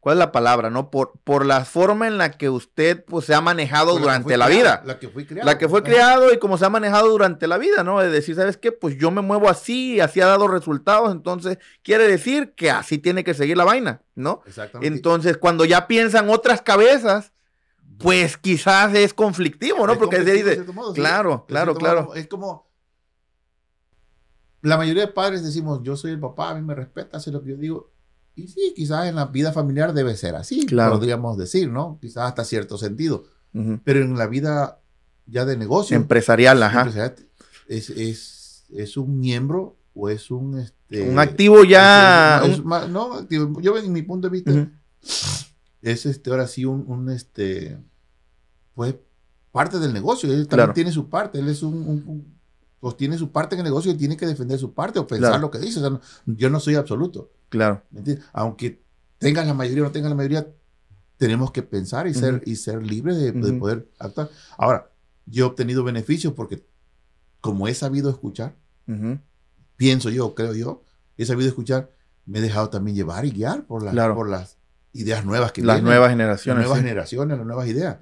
¿cuál es la palabra? No, por, por la forma en la que usted, pues, se ha manejado Fue durante la vida. La que fui criado. La que fue criado y como se ha manejado durante la vida, ¿no? Es decir, ¿sabes qué? Pues yo me muevo así y así ha dado resultados, entonces quiere decir que así tiene que seguir la vaina, ¿no? Exactamente. Entonces, cuando ya piensan otras cabezas, pues quizás es conflictivo, ¿no? Es Porque se conflictivo, dice, modo, claro, claro, claro. modo, Es como. La mayoría de padres decimos, yo soy el papá, a mí me respeta, hace lo que yo digo. Y sí, quizás en la vida familiar debe ser así, Claro. podríamos decir, ¿no? Quizás hasta cierto sentido. Pero en la vida ya de negocio, Empresarial, ajá. empresarial, es, es, es un miembro o es un... Este, Un activo ya. es un- más- no, activo. yo en mi punto de vista, es este, ahora sí un, un, este, pues parte del negocio. Él también Claro. tiene su parte. Él es un, un- un- pues tiene su parte en el negocio y tiene que defender su parte o pensar Claro. lo que dice. O sea, no- yo no soy absoluto. Claro. ¿me entiendes? Aunque tengas la mayoría o no tengas la mayoría, tenemos que pensar y ser, Ujú. y ser libres de, de Ujú. poder actuar. Ahora, yo he obtenido beneficios porque como he sabido escuchar, Ujú. pienso yo, creo yo, he sabido escuchar, me he dejado también llevar y guiar por las, Claro. por las ideas nuevas que Las nuevas las generaciones. nuevas sí. generaciones, las nuevas ideas.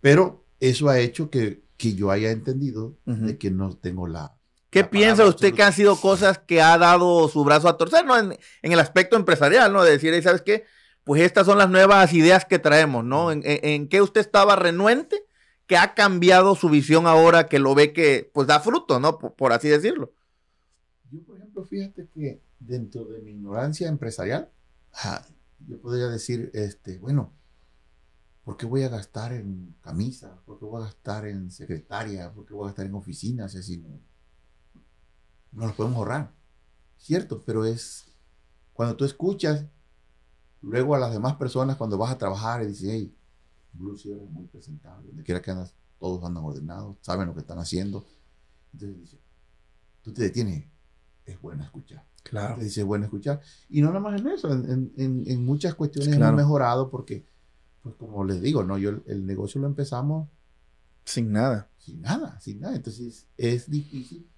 Pero eso ha hecho que, que yo haya entendido Ujú. de que no tengo la... ¿Qué la piensa usted que han absoluta. sido cosas que ha dado su brazo a torcer, ¿no? En, en el aspecto empresarial, ¿no? De decir, "Ey, ¿sabes qué? Pues estas son las nuevas ideas que traemos, ¿no? ¿En, en, en qué usted estaba renuente que ha cambiado su visión ahora que lo ve que, pues, da fruto, ¿no? Por, por así decirlo. Yo, por ejemplo, fíjate que dentro de mi ignorancia empresarial, yo podría decir, este, bueno, ¿por qué voy a gastar en camisa? ¿Por qué voy a gastar en secretaria? ¿Por qué voy a gastar en oficinas? Es decir, no, no nos podemos ahorrar. Cierto, pero es cuando tú escuchas luego a las demás personas cuando vas a trabajar y dices, hey, Blue Sierra es muy presentable, donde quiera que andas, todos andan ordenados, saben lo que están haciendo. Entonces dice, tú te detienes, es bueno escuchar. Claro. Te dice, es bueno escuchar. Y no nada más en eso, en, en- en- en muchas cuestiones Claro. hemos mejorado porque, pues como les digo, ¿no? Yo el, el negocio lo empezamos Sin nada. sin nada, sin nada. Entonces es difícil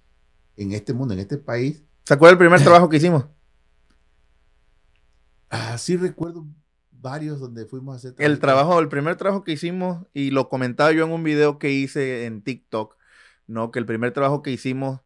en este mundo, en este país. ¿Se acuerda el primer trabajo que hicimos? Así recuerdo varios donde fuimos a hacer El trabajo, el primer trabajo que hicimos, y lo comentaba yo en un video que hice en TikTok, ¿no? Que el primer trabajo que hicimos,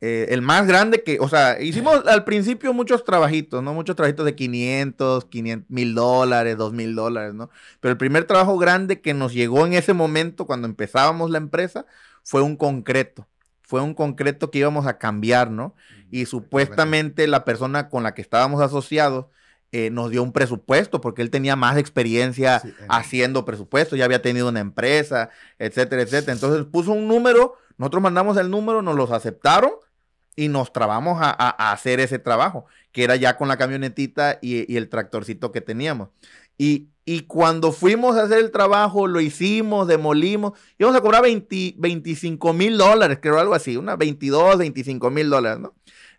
eh, el más grande que, o sea, hicimos al principio muchos trabajitos, ¿no? Muchos trabajitos de 500, 500 mil dólares, 2 mil dólares, ¿no? Pero el primer trabajo grande que nos llegó en ese momento, cuando empezábamos la empresa, fue un concreto. Fue un concreto que íbamos a cambiar, ¿no? Y supuestamente la persona con la que estábamos asociados, eh, nos dio un presupuesto porque él tenía más experiencia haciendo presupuestos, ya había tenido una empresa, etcétera, etcétera. Entonces puso un número, nosotros mandamos el número, nos los aceptaron y nos trabamos a, hacer ese trabajo, que era ya con la camionetita y, el tractorcito que teníamos. Y, cuando fuimos a hacer el trabajo, lo hicimos, demolimos, íbamos a cobrar 25 mil dólares, creo algo así, unas 22, 25 mil dólares, ¿no?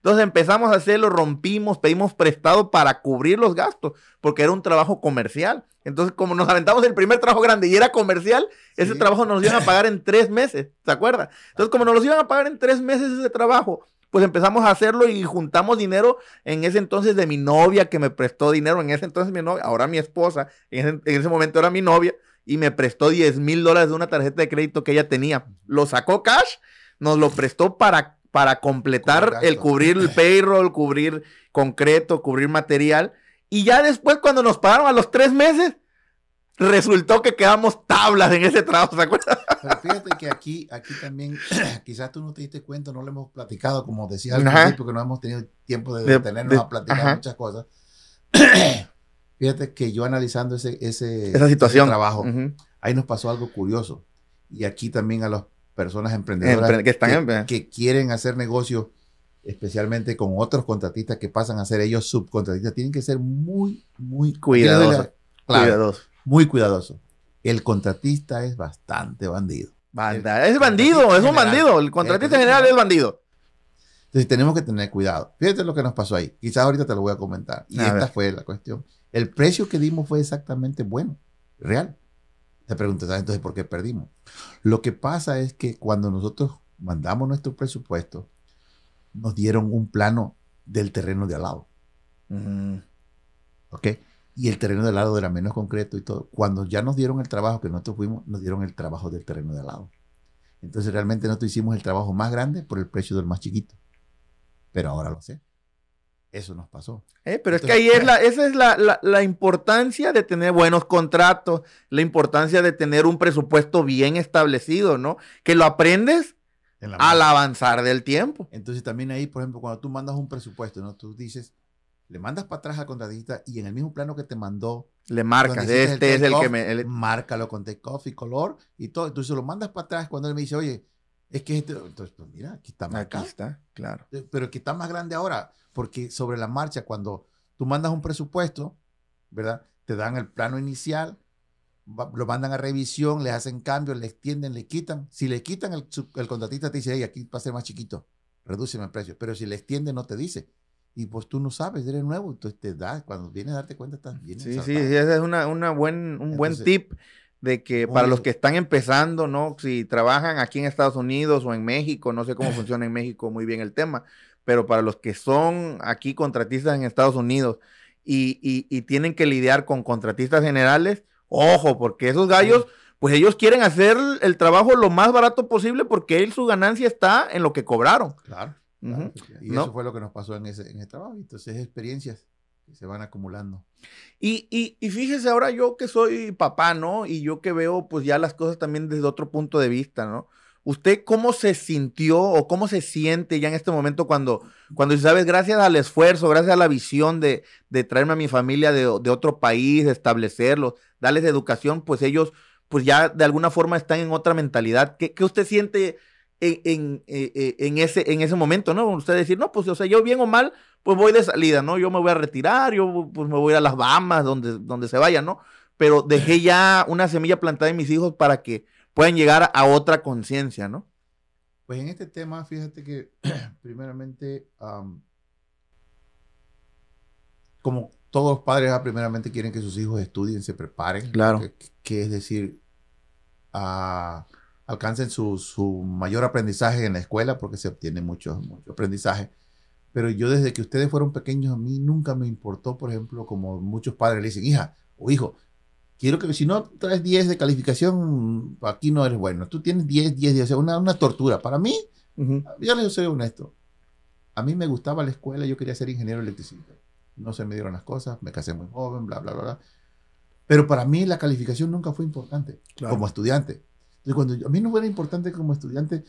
Entonces empezamos a hacerlo, rompimos, pedimos prestado para cubrir los gastos, porque era un trabajo comercial. Entonces, como nos aventamos el primer trabajo grande y era comercial, ese trabajo nos iban a pagar en tres meses, ¿se acuerda? Entonces, como nos lo iban a pagar en tres meses ese trabajo, pues empezamos a hacerlo y juntamos dinero en ese entonces de mi novia que me prestó dinero, en ese entonces mi novia, ahora mi esposa, en ese, momento era mi novia, y me prestó 10 mil dólares de una tarjeta de crédito que ella tenía. Lo sacó cash, nos lo prestó para para completar el cubrir el payroll, cubrir concreto, cubrir material. Y ya después, cuando nos pagaron a los tres meses, resultó que quedamos tablas en ese trabajo, ¿se acuerdan? Pero fíjate que aquí, aquí también, quizás tú no te diste cuenta, no lo hemos platicado, como decía al principio, que no hemos tenido tiempo de detenernos a platicar muchas cosas. fíjate que yo analizando ese, ese, Esa situación. trabajo, ahí nos pasó algo curioso. Y aquí también a los personas emprendedoras que, están que, quieren hacer negocio, especialmente con otros contratistas que pasan a ser ellos subcontratistas, tienen que ser muy, muy cuidadosos. Muy cuidadosos. El contratista es bastante bandido. es bandido, es un bandido. El contratista en general es bandido. Entonces tenemos que tener cuidado. Fíjate lo que nos pasó ahí. Quizás ahorita te lo voy a comentar. Y esta fue la cuestión. El precio que dimos fue exactamente bueno, real. Te preguntas, ah, entonces, ¿por qué perdimos? Lo que pasa es que cuando nosotros mandamos nuestro presupuesto, nos dieron un plano del terreno de al lado. ¿Ok? Y el terreno de al lado era menos concreto y todo. Cuando ya nos dieron el trabajo que nosotros fuimos, nos dieron el trabajo del terreno de al lado. Entonces realmente nosotros hicimos el trabajo más grande por el precio del más chiquito. Pero ahora lo sé. Eso nos pasó. Eh, pero es que ahí es la, esa es la, importancia de tener buenos contratos, la importancia de tener un presupuesto bien establecido, ¿no? Que lo aprendes al avanzar del tiempo. Entonces también ahí, por ejemplo, cuando tú mandas un presupuesto, ¿no? Tú dices, le mandas para atrás al contratista y en el mismo plano que te mandó. Le marcas, este es el que me... Márcalo con take off y color y todo. Entonces lo mandas para atrás cuando él me dice, oye, es que este... Entonces, pues mira, aquí está más Aquí está, claro. Eh, pero que está más grande ahora porque sobre la marcha, cuando tú mandas un presupuesto, ¿verdad? Te dan el plano inicial, lo mandan a revisión, le hacen cambios, le extienden, le quitan. Si le quitan, el, el contratista te dice, hey, aquí va a ser más chiquito, redúceme el precio. Pero si le extiende, no te dice. Y pues tú no sabes, eres nuevo, entonces te da, cuando vienes a darte cuenta, estás bien. Sí, sí, ese es una, una buen, un buen tip de que para los que están empezando, ¿no? Si trabajan aquí en Estados Unidos o en México, no sé cómo funciona en México muy bien el tema, pero para los que son aquí contratistas en Estados Unidos y, tienen que lidiar con contratistas generales, ojo, porque esos gallos, pues ellos quieren hacer el trabajo lo más barato posible porque él, su ganancia está en lo que cobraron. Claro. Y eso fue lo que nos pasó en ese, en ese trabajo. Entonces, experiencias que se van acumulando. Y, y, y, fíjese ahora yo que soy papá, ¿no? Y yo que veo pues ya las cosas también desde otro punto de vista, ¿no? ¿Usted cómo se sintió o cómo se siente ya en este momento cuando, cuando sabes, gracias al esfuerzo, gracias a la visión de, traerme a mi familia de, otro país, de establecerlos, darles educación, pues ellos, pues ya de alguna forma están en otra mentalidad? ¿Qué, usted siente en, eh, eh, en, ese, en ese momento, no? Usted decir, no, pues, o sea, yo bien o mal, pues voy de salida, ¿no? Yo me voy a retirar, yo pues me voy a las Bahamas, donde, donde se vaya, ¿no? Pero dejé ya una semilla plantada en mis hijos para que pueden llegar a otra conciencia, ¿no? Pues en este tema, fíjate que primeramente, como todos los padres ah, primeramente quieren que sus hijos estudien, se preparen. Claro. Que, es decir, ah, alcancen su, mayor aprendizaje en la escuela porque se obtiene mucho, mucho aprendizaje. Pero yo desde que ustedes fueron pequeños, a mí nunca me importó, por ejemplo, como muchos padres le dicen, hija o hijo, quiero que si no traes 10 de calificación, aquí no eres bueno. Tú tienes 10, 10, 10, o sea, una, una tortura. Para mí, Ujú. yo les soy honesto. A mí me gustaba la escuela, yo quería ser ingeniero electricista. No se me dieron las cosas, me casé muy joven, bla, bla, bla, bla. Pero para mí la calificación nunca fue importante Claro. como estudiante. Entonces, cuando yo- a mí no fuera importante como estudiante,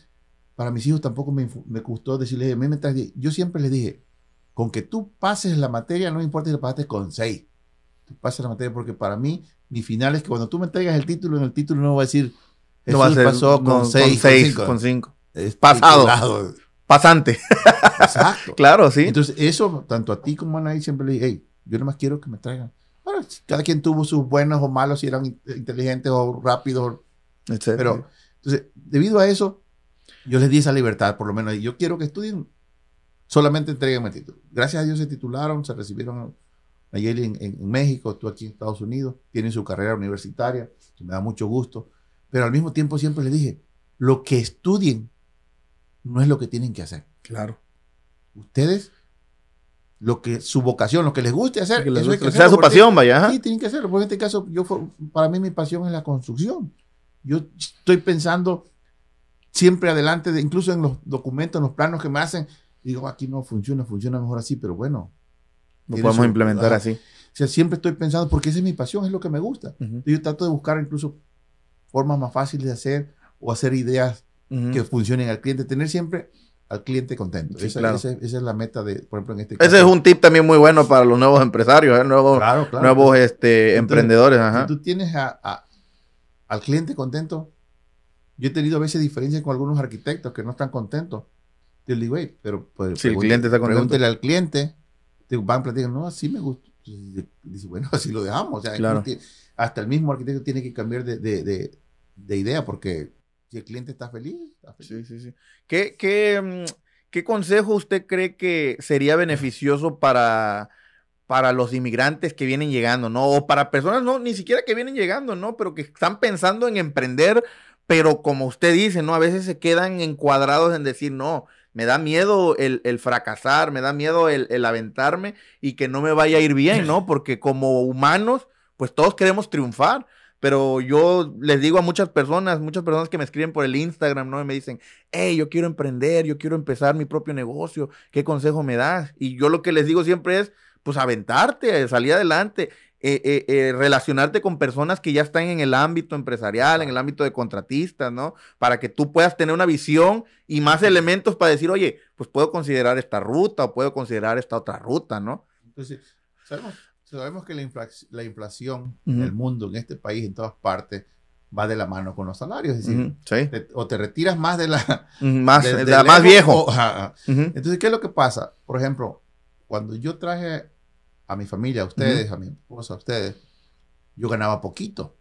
para mis hijos tampoco me, me gustó decirles, a mí me 10". yo siempre les dije, con que tú pases la materia, no me importa si la pasaste con 6. Tú pases la materia porque para mí, mi final es que cuando tú me traigas el título, en el título no va a decir, No va a Jesús ser pasó con 6, seis, con cinco. pasado. Pasado. Pasante. Exacto. Claro, sí. Entonces, eso, tanto a ti como a Anaí, siempre le dije, hey, yo nomás quiero que me traigan. Bueno, cada quien tuvo sus buenos o malos, si eran in- inteligentes o rápidos. Etcétera. Pero, entonces, debido a eso, yo les di esa libertad, por lo menos. Y yo quiero que estudien, solamente entreguen el título. Gracias a Dios se titularon, se recibieron a Yale en, en- en México, tú aquí en Estados Unidos, tienen su carrera universitaria, que me da mucho gusto. Pero al mismo tiempo siempre les dije, lo que estudien no es lo que tienen que hacer claro. ustedes lo que su vocación, lo que les guste hacer, Que les eso guste, que que sea hacerlo, su pasión, vaya. Sí, tienen que hacerlo. Porque en este caso, yo para mí mi pasión es la construcción. Yo estoy pensando siempre adelante, de- incluso en los documentos, en los planos que me hacen, digo, aquí no funciona, funciona mejor así, pero bueno. Lo podemos implementar así. O sea, siempre estoy pensando, porque esa es mi pasión, es lo que me gusta. Ujú. Yo trato de buscar incluso formas más fáciles de hacer o hacer ideas Ujú. que funcionen al cliente, tener siempre al cliente contento. Sí, esa, claro. esa- esa es la meta de, por ejemplo, en este caso. Ese es un tip también muy bueno para los nuevos empresarios, ¿eh? nuevos, Claro, claro. nuevos este, Entonces, emprendedores. Si Ajá. tú tienes a- a- al cliente contento, yo he tenido a veces diferencias con algunos arquitectos que no están contentos. Yo le digo, "Ey, pero Si el cliente está contento. pregúntele al cliente, te van a platicar, no, así me gusta. Dice, bueno, así lo dejamos. O sea, Claro. ti- hasta el mismo arquitecto tiene que cambiar de, de- de- de idea porque si el cliente está feliz, está feliz. Sí, sí, sí. ¿Qué, qué, mm, qué consejo usted cree que sería beneficioso para, para los inmigrantes que vienen llegando, ¿no? O para personas, no, ni siquiera que vienen llegando, ¿no? Pero que están pensando en emprender, pero como usted dice, ¿no? A veces se quedan encuadrados en decir, no, me da miedo el, el fracasar, me da miedo el, el aventarme y que no me vaya a ir bien, ¿no? Porque como humanos, pues todos queremos triunfar. Pero yo les digo a muchas personas, muchas personas que me escriben por el Instagram, ¿no? Y me dicen, hey, yo quiero emprender, yo quiero empezar mi propio negocio, ¿qué consejo me das? Y yo lo que les digo siempre es, pues aventarte, salir adelante, eh, eh, eh, relacionarte con personas que ya están en el ámbito empresarial, en el ámbito de contratistas, ¿no? Para que tú puedas tener una visión y más elementos para decir, oye, pues puedo considerar esta ruta o puedo considerar esta otra ruta, ¿no? Entonces, sabemos, sabemos que la, inflac- la inflación en el mundo, en este país, en todas partes, va de la mano con los salarios. Es decir, Sí. te- o te retiras más de la... Más, de- más viejo. o- Entonces, ¿qué es lo que pasa? Por ejemplo, cuando yo traje a mi familia, a ustedes, a mi esposa, a ustedes, yo ganaba poquito,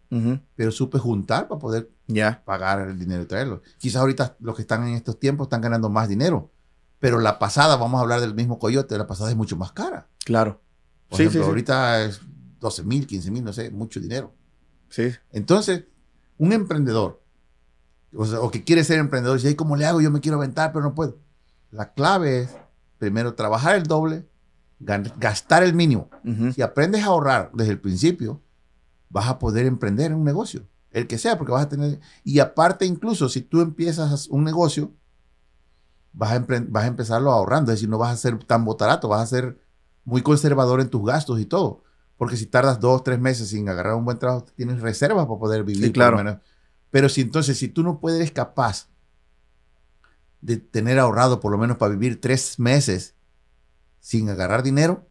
pero supe juntar para poder pagar el dinero y traerlo. Quizás ahorita los que están en estos tiempos están ganando más dinero, pero la pasada, vamos a hablar del mismo coyote, la pasada es mucho más cara. Claro. Por Sí, ejemplo, sí, sí. ahorita es 12 mil, 15 mil, no sé, mucho dinero. Sí. Entonces, un emprendedor, o, sea, o que quiere ser emprendedor, dice, "Ay, ¿cómo le hago? Yo me quiero aventar, pero no puedo. La clave es, primero, trabajar el doble, gastar el mínimo. Ujú, Si aprendes a ahorrar desde el principio, vas a poder emprender en un negocio, el que sea, porque vas a tener... Y aparte, incluso, si tú empiezas un negocio, vas a, vas a empezarlo ahorrando, es decir, no vas a ser tan botarato, vas a ser muy conservador en tus gastos y todo. Porque si tardas dos, tres meses sin agarrar un buen trabajo, tienes reservas para poder vivir. Sí, claro. menos. Pero si entonces, si tú no puedes, capaz de tener ahorrado por lo menos para vivir tres meses sin agarrar dinero,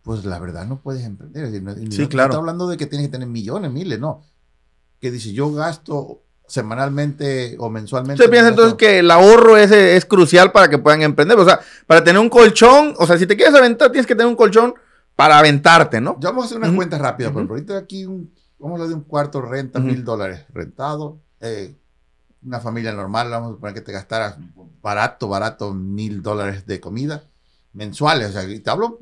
pues la verdad no puedes emprender. Es decir, no- Sí, no- claro. No estoy hablando de que tienes que tener millones, miles, no. Que dice, yo gasto semanalmente o mensualmente. Usted piensa entonces que el ahorro es, es crucial para que puedan emprender. O sea, para tener un colchón, o sea, si te quieres aventar, tienes que tener un colchón para aventarte, ¿no? Ya vamos a hacer una Ujú. cuenta rápida, por Ujú. ejemplo, ahorita aquí un- vamos a hablar de un cuarto renta mil dólares rentado. eh, una familia normal, vamos a suponer que te gastaras barato, barato mil dólares de comida mensuales. O sea, y te hablo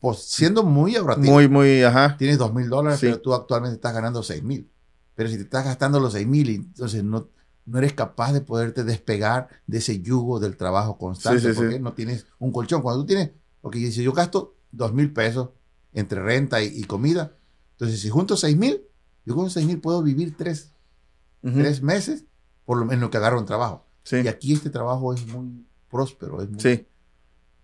pues, siendo muy ahorrativo. Muy, muy, ajá. Tienes dos mil dólares, Sí. pero tú actualmente estás ganando seis mil. Pero si te estás gastando los seis mil, entonces no, no eres capaz de poderte despegar de ese yugo del trabajo constante Sí, sí, porque no tienes un colchón. Cuando tú tienes, porque dice, yo gasto dos mil pesos entre renta y, y comida, entonces si junto seis mil, Yo con 6 mil puedo vivir tres, tres meses, por lo menos que agarro un trabajo. Y aquí este trabajo es muy próspero. Es muy,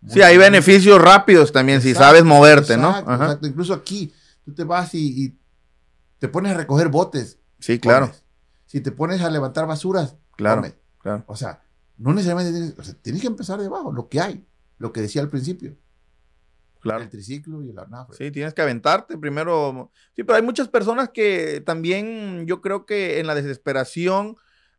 sí. hay beneficios rápidos también si sabes moverte, ¿no? Exacto. Incluso aquí, tú te vas y, te pones a recoger botes. Sí, claro. Si te pones a levantar basuras, claro, claro. O sea, no necesariamente tienes, o sea, tienes que empezar de abajo, lo que hay, lo que decía al principio. Claro. El triciclo y el arnafre. Sí, tienes que aventarte primero. Sí, pero hay muchas personas que también yo creo que en la desesperación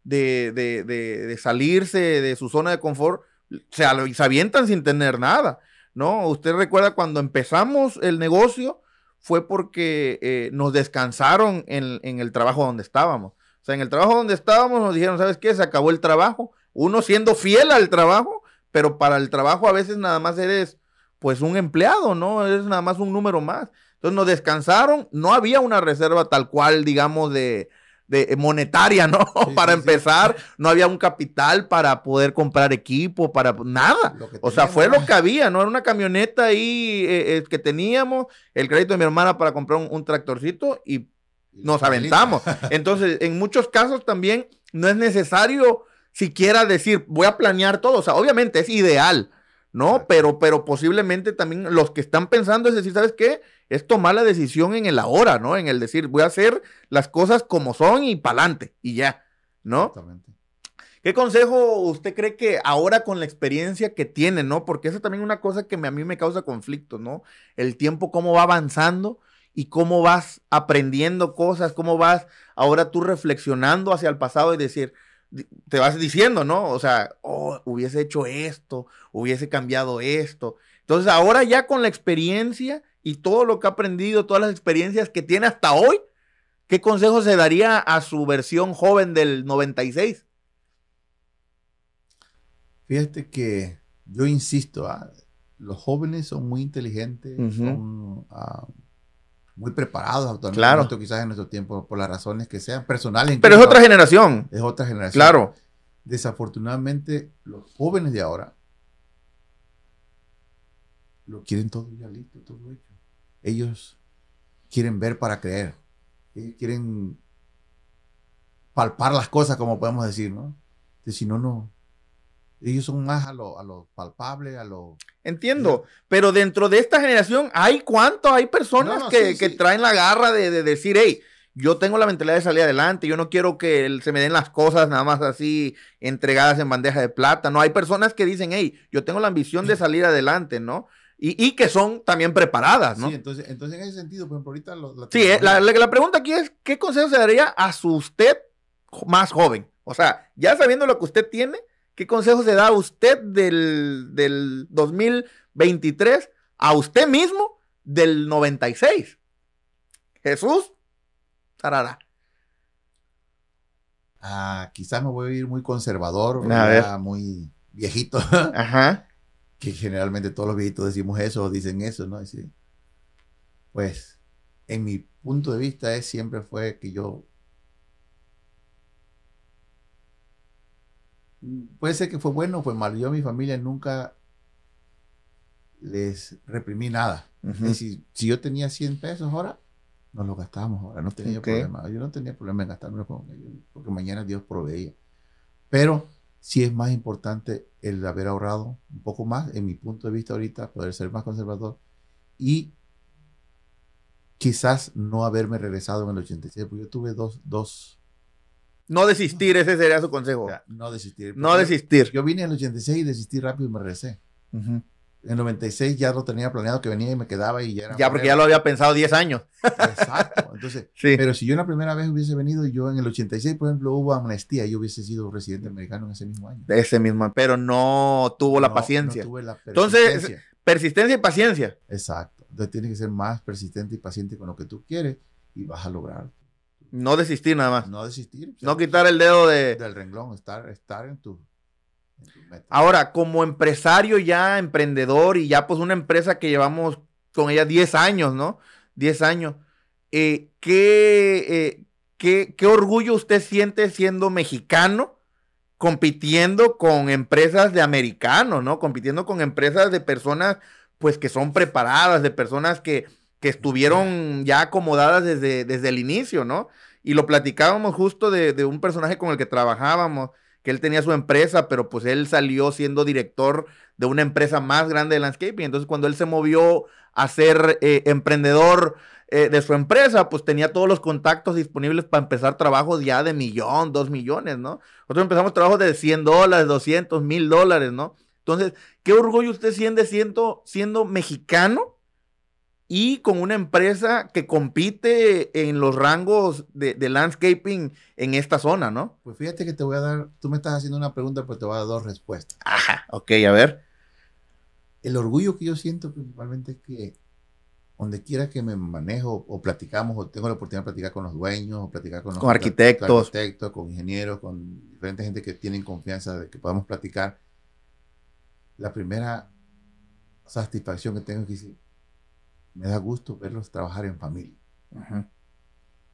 de, de, de, salirse de su zona de confort, se, se, avientan sin tener nada, ¿no? Usted recuerda cuando empezamos el negocio, fue porque eh, nos descansaron en, en, el trabajo donde estábamos. O sea, en el trabajo donde estábamos nos dijeron, ¿sabes qué? Se acabó el trabajo. Uno siendo fiel al trabajo, pero para el trabajo a veces nada más eres pues un empleado, ¿no? Es nada más un número más. Entonces nos descansaron, no había una reserva tal cual, digamos, de, de monetaria, ¿no? para empezar, no había un capital para poder comprar equipo, para nada. O sea, fue lo que había, ¿no? Era una camioneta ahí eh, eh, que teníamos, el crédito de mi hermana para comprar un, un tractorcito y nos aventamos. Entonces, en muchos casos también no es necesario siquiera decir, voy a planear todo. O sea, obviamente es ideal, ¿no? Pero, pero posiblemente también los que están pensando es decir, ¿sabes qué? Es tomar la decisión en el ahora, ¿no? En el decir, voy a hacer las cosas como son y pa'lante, y ya, ¿no? Exactamente. ¿Qué consejo usted cree que ahora con la experiencia que tiene, ¿no? Porque eso también es una cosa que a mí me causa conflicto, ¿no? El tiempo, cómo va avanzando y cómo vas aprendiendo cosas, cómo vas ahora tú reflexionando hacia el pasado y decir, te vas diciendo, ¿no? O sea, oh, hubiese hecho esto, hubiese cambiado esto. Entonces, ahora ya con la experiencia y todo lo que ha aprendido, todas las experiencias que tiene hasta hoy, ¿qué consejo se daría a su versión joven del 96? Fíjate que yo insisto, ah, los jóvenes son muy inteligentes, son ah, muy preparados actualmente, claro. quizás en nuestro tiempo, por las razones que sean personales. Pero es otra generación. Es otra generación. Claro. Desafortunadamente, los jóvenes de ahora lo quieren todo ya listo, todo hecho. Ellos quieren ver para creer. Ellos quieren palpar las cosas, como podemos decir, ¿no? si no, no, ellos son más a lo, a lo palpable, a lo... Entiendo, pero dentro de esta generación hay cuánto, hay personas que, traen la garra de, decir, hey, yo tengo la mentalidad de salir adelante, yo no quiero que se me den las cosas nada más así entregadas en bandeja de plata, no, hay personas que dicen, hey, yo tengo la ambición de salir adelante, ¿no? Y, que son también preparadas, ¿no? Sí, entonces, entonces en ese sentido, por ejemplo, ahorita... la, sí, eh, la, la, pregunta aquí es, ¿qué consejo se daría a su usted más joven? O sea, ya sabiendo lo que usted tiene, ¿Qué consejo se da a usted del, del 2023 a usted mismo del 96? Jesús, tarara. Ah, quizás me voy a ir muy conservador, muy viejito. Ajá. Que generalmente todos los viejitos decimos eso o dicen eso, ¿no? pues, en mi punto de vista es siempre fue que yo puede ser que fue bueno o fue malo. Yo a mi familia nunca les reprimí nada. si yo tenía 100 pesos ahora, nos lo gastábamos ahora. No tenía problema. Yo no tenía problema en gastarme con ellos, porque mañana Dios proveía. Pero sí es más importante el haber ahorrado un poco más, en mi punto de vista ahorita, poder ser más conservador y quizás no haberme regresado en el 86, porque yo tuve dos, dos no desistir, ese sería su consejo. no desistir. No desistir. Yo vine en el 86 y desistí rápido y me regresé. En el 96 ya lo tenía planeado que venía y me quedaba y ya era. Ya, porque ya lo había pensado 10 años. Exacto. Entonces, pero si yo la primera vez hubiese venido y yo en el 86, por ejemplo, hubo amnistía, yo hubiese sido residente americano en ese mismo año. Ese mismo, pero no tuvo la paciencia. No tuve la Entonces, persistencia y paciencia. Exacto. Entonces tienes que ser más persistente y paciente con lo que tú quieres y vas a lograr no desistir nada más. No desistir. No quitar el dedo de... del renglón, estar, estar en tu, Ahora, como empresario ya, emprendedor y ya pues una empresa que llevamos con ella 10 años, ¿no? 10 años. Eh, eh, ¿qué, qué, orgullo usted siente siendo mexicano compitiendo con empresas de americanos, ¿no? Compitiendo con empresas de personas pues que son preparadas, de personas que, que estuvieron ya acomodadas desde, desde el inicio, ¿no? Y lo platicábamos justo de, de un personaje con el que trabajábamos, que él tenía su empresa, pero pues él salió siendo director de una empresa más grande de landscaping. Entonces, cuando él se movió a ser eh, emprendedor eh, de su empresa, pues tenía todos los contactos disponibles para empezar trabajos ya de millón, dos millones, ¿no? Nosotros empezamos trabajos de 100 dólares, 200, mil dólares, ¿no? Entonces, ¿qué orgullo usted siente siendo, siendo mexicano? Y con una empresa que compite en los rangos de, landscaping en esta zona, ¿no? Pues fíjate que te voy a dar, tú me estás haciendo una pregunta, pero te voy a dar dos respuestas. Ajá, ok, a ver. El orgullo que yo siento principalmente es que donde quiera que me manejo o platicamos o tengo la oportunidad de platicar con los dueños o platicar con, los, con arquitectos. Con arquitectos, con ingenieros, con diferentes gente que tienen confianza de que podamos platicar, la primera satisfacción que tengo es que me da gusto verlos trabajar en familia.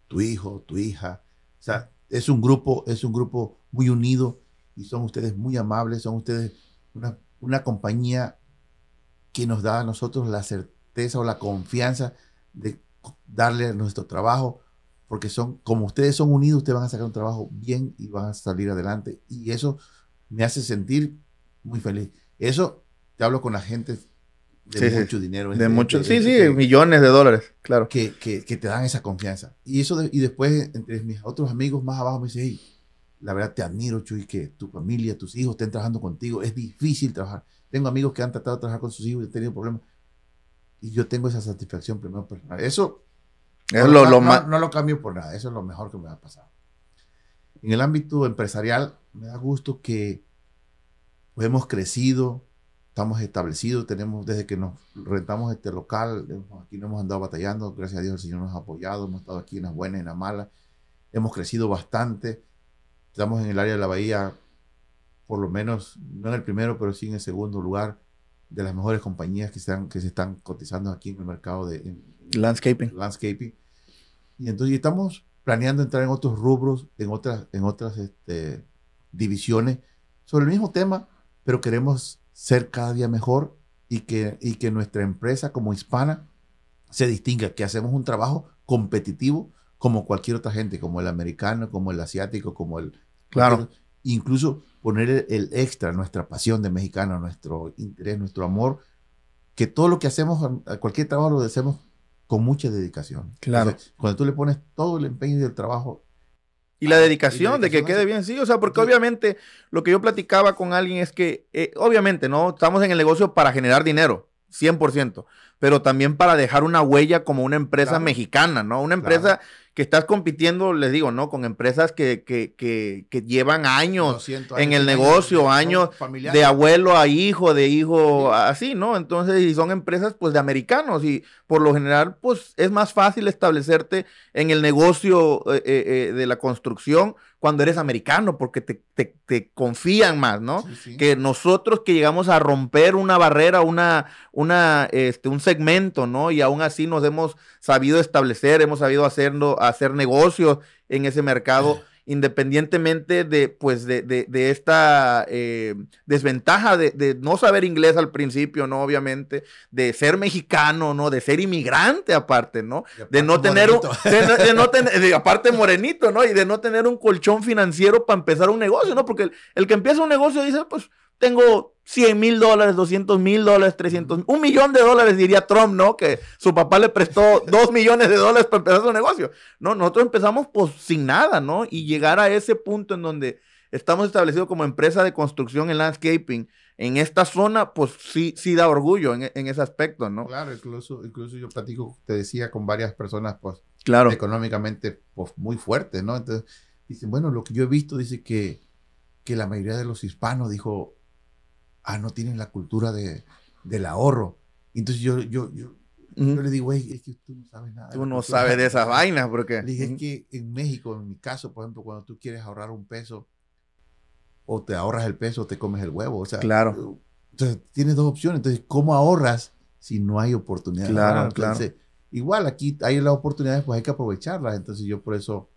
Tu hijo, tu hija. O sea, es un grupo, es un grupo muy unido y son ustedes muy amables, son ustedes una, una compañía que nos da a nosotros la certeza o la confianza de darle nuestro trabajo, porque son, como ustedes son unidos, ustedes van a sacar un trabajo bien y van a salir adelante. Y eso me hace sentir muy feliz. Eso te hablo con la gente de mucho dinero. De mucho, sí, sí, millones de dólares, claro. Que, que, que, te dan esa confianza. Y eso y después, entre mis otros amigos más abajo, me dice, hey, la verdad te admiro, Chuy, que tu familia, tus hijos estén trabajando contigo. Es difícil trabajar. Tengo amigos que han tratado de trabajar con sus hijos y han tenido problemas. Y yo tengo esa satisfacción primero personal. Eso es lo, lo no, no, lo cambio por nada. Eso es lo mejor que me ha pasado. En el ámbito empresarial, me da gusto que pues, hemos crecido, estamos establecidos, tenemos desde que nos rentamos este local, aquí no hemos andado batallando, gracias a Dios el Señor nos ha apoyado, hemos estado aquí en las buenas y en las malas, hemos crecido bastante, estamos en el área de la bahía, por lo menos, no en el primero, pero sí en el segundo lugar de las mejores compañías que, están, que se están cotizando aquí en el mercado de landscaping. landscaping. Y entonces estamos planeando entrar en otros rubros, en otras, en otras este, divisiones sobre el mismo tema, pero queremos ser cada día mejor y que, y que nuestra empresa como hispana se distinga, que hacemos un trabajo competitivo como cualquier otra gente, como el americano, como el asiático, como el... Claro. Incluso poner el, extra, nuestra pasión de mexicano, nuestro interés, nuestro amor, que todo lo que hacemos, cualquier trabajo lo hacemos con mucha dedicación. Claro. cuando tú le pones todo el empeño y el trabajo y la dedicación, de que quede bien, sí, o sea, porque obviamente lo que yo platicaba con alguien es que, eh, obviamente, ¿no? Estamos en el negocio para generar dinero, 100%, pero también para dejar una huella como una empresa mexicana, ¿no? Una empresa que estás compitiendo, les digo, ¿no? Con empresas que, que, que, que llevan años, en el negocio, años, de abuelo a hijo, de hijo, así, ¿no? Entonces, y son empresas pues de americanos y por lo general pues es más fácil establecerte en el negocio eh, eh, eh, de la construcción cuando eres americano, porque te, te, confían más, ¿no? Que nosotros que llegamos a romper una barrera, una, una, este, un segmento, ¿no? Y aún así nos hemos sabido establecer, hemos sabido hacerlo, hacer negocios en ese mercado independientemente de, pues, de, de, esta eh, desventaja de, no saber inglés al principio, ¿no? Obviamente, de ser mexicano, ¿no? De ser inmigrante aparte, ¿no? De no tener un, de, no tener, aparte morenito, ¿no? Y de no tener un colchón financiero para empezar un negocio, ¿no? Porque el, el que empieza un negocio dice, pues, tengo 100 mil dólares, 200 mil dólares, 300, un millón de dólares, diría Trump, ¿no? Que su papá le prestó dos millones de dólares para empezar su negocio. No, nosotros empezamos pues sin nada, ¿no? Y llegar a ese punto en donde estamos establecidos como empresa de construcción en landscaping en esta zona, pues sí, sí da orgullo en, ese aspecto, ¿no? Claro, incluso, incluso yo platico, te decía, con varias personas, pues, claro. económicamente, pues, muy fuertes, ¿no? Entonces, dicen, bueno, lo que yo he visto, dice que, que la mayoría de los hispanos, dijo, ah, no tienen la cultura de, del ahorro. Entonces yo, yo, yo, yo le digo, es que tú no sabes nada. Tú no sabes de esas vainas, porque... Le dije, es que en México, en mi caso, por ejemplo, cuando tú quieres ahorrar un peso, o te ahorras el peso o te comes el huevo. O sea, claro. Entonces, tienes dos opciones. Entonces, ¿cómo ahorras si no hay oportunidades? Claro, claro. Igual, aquí hay las oportunidades, pues hay que aprovecharlas. Entonces, yo por eso,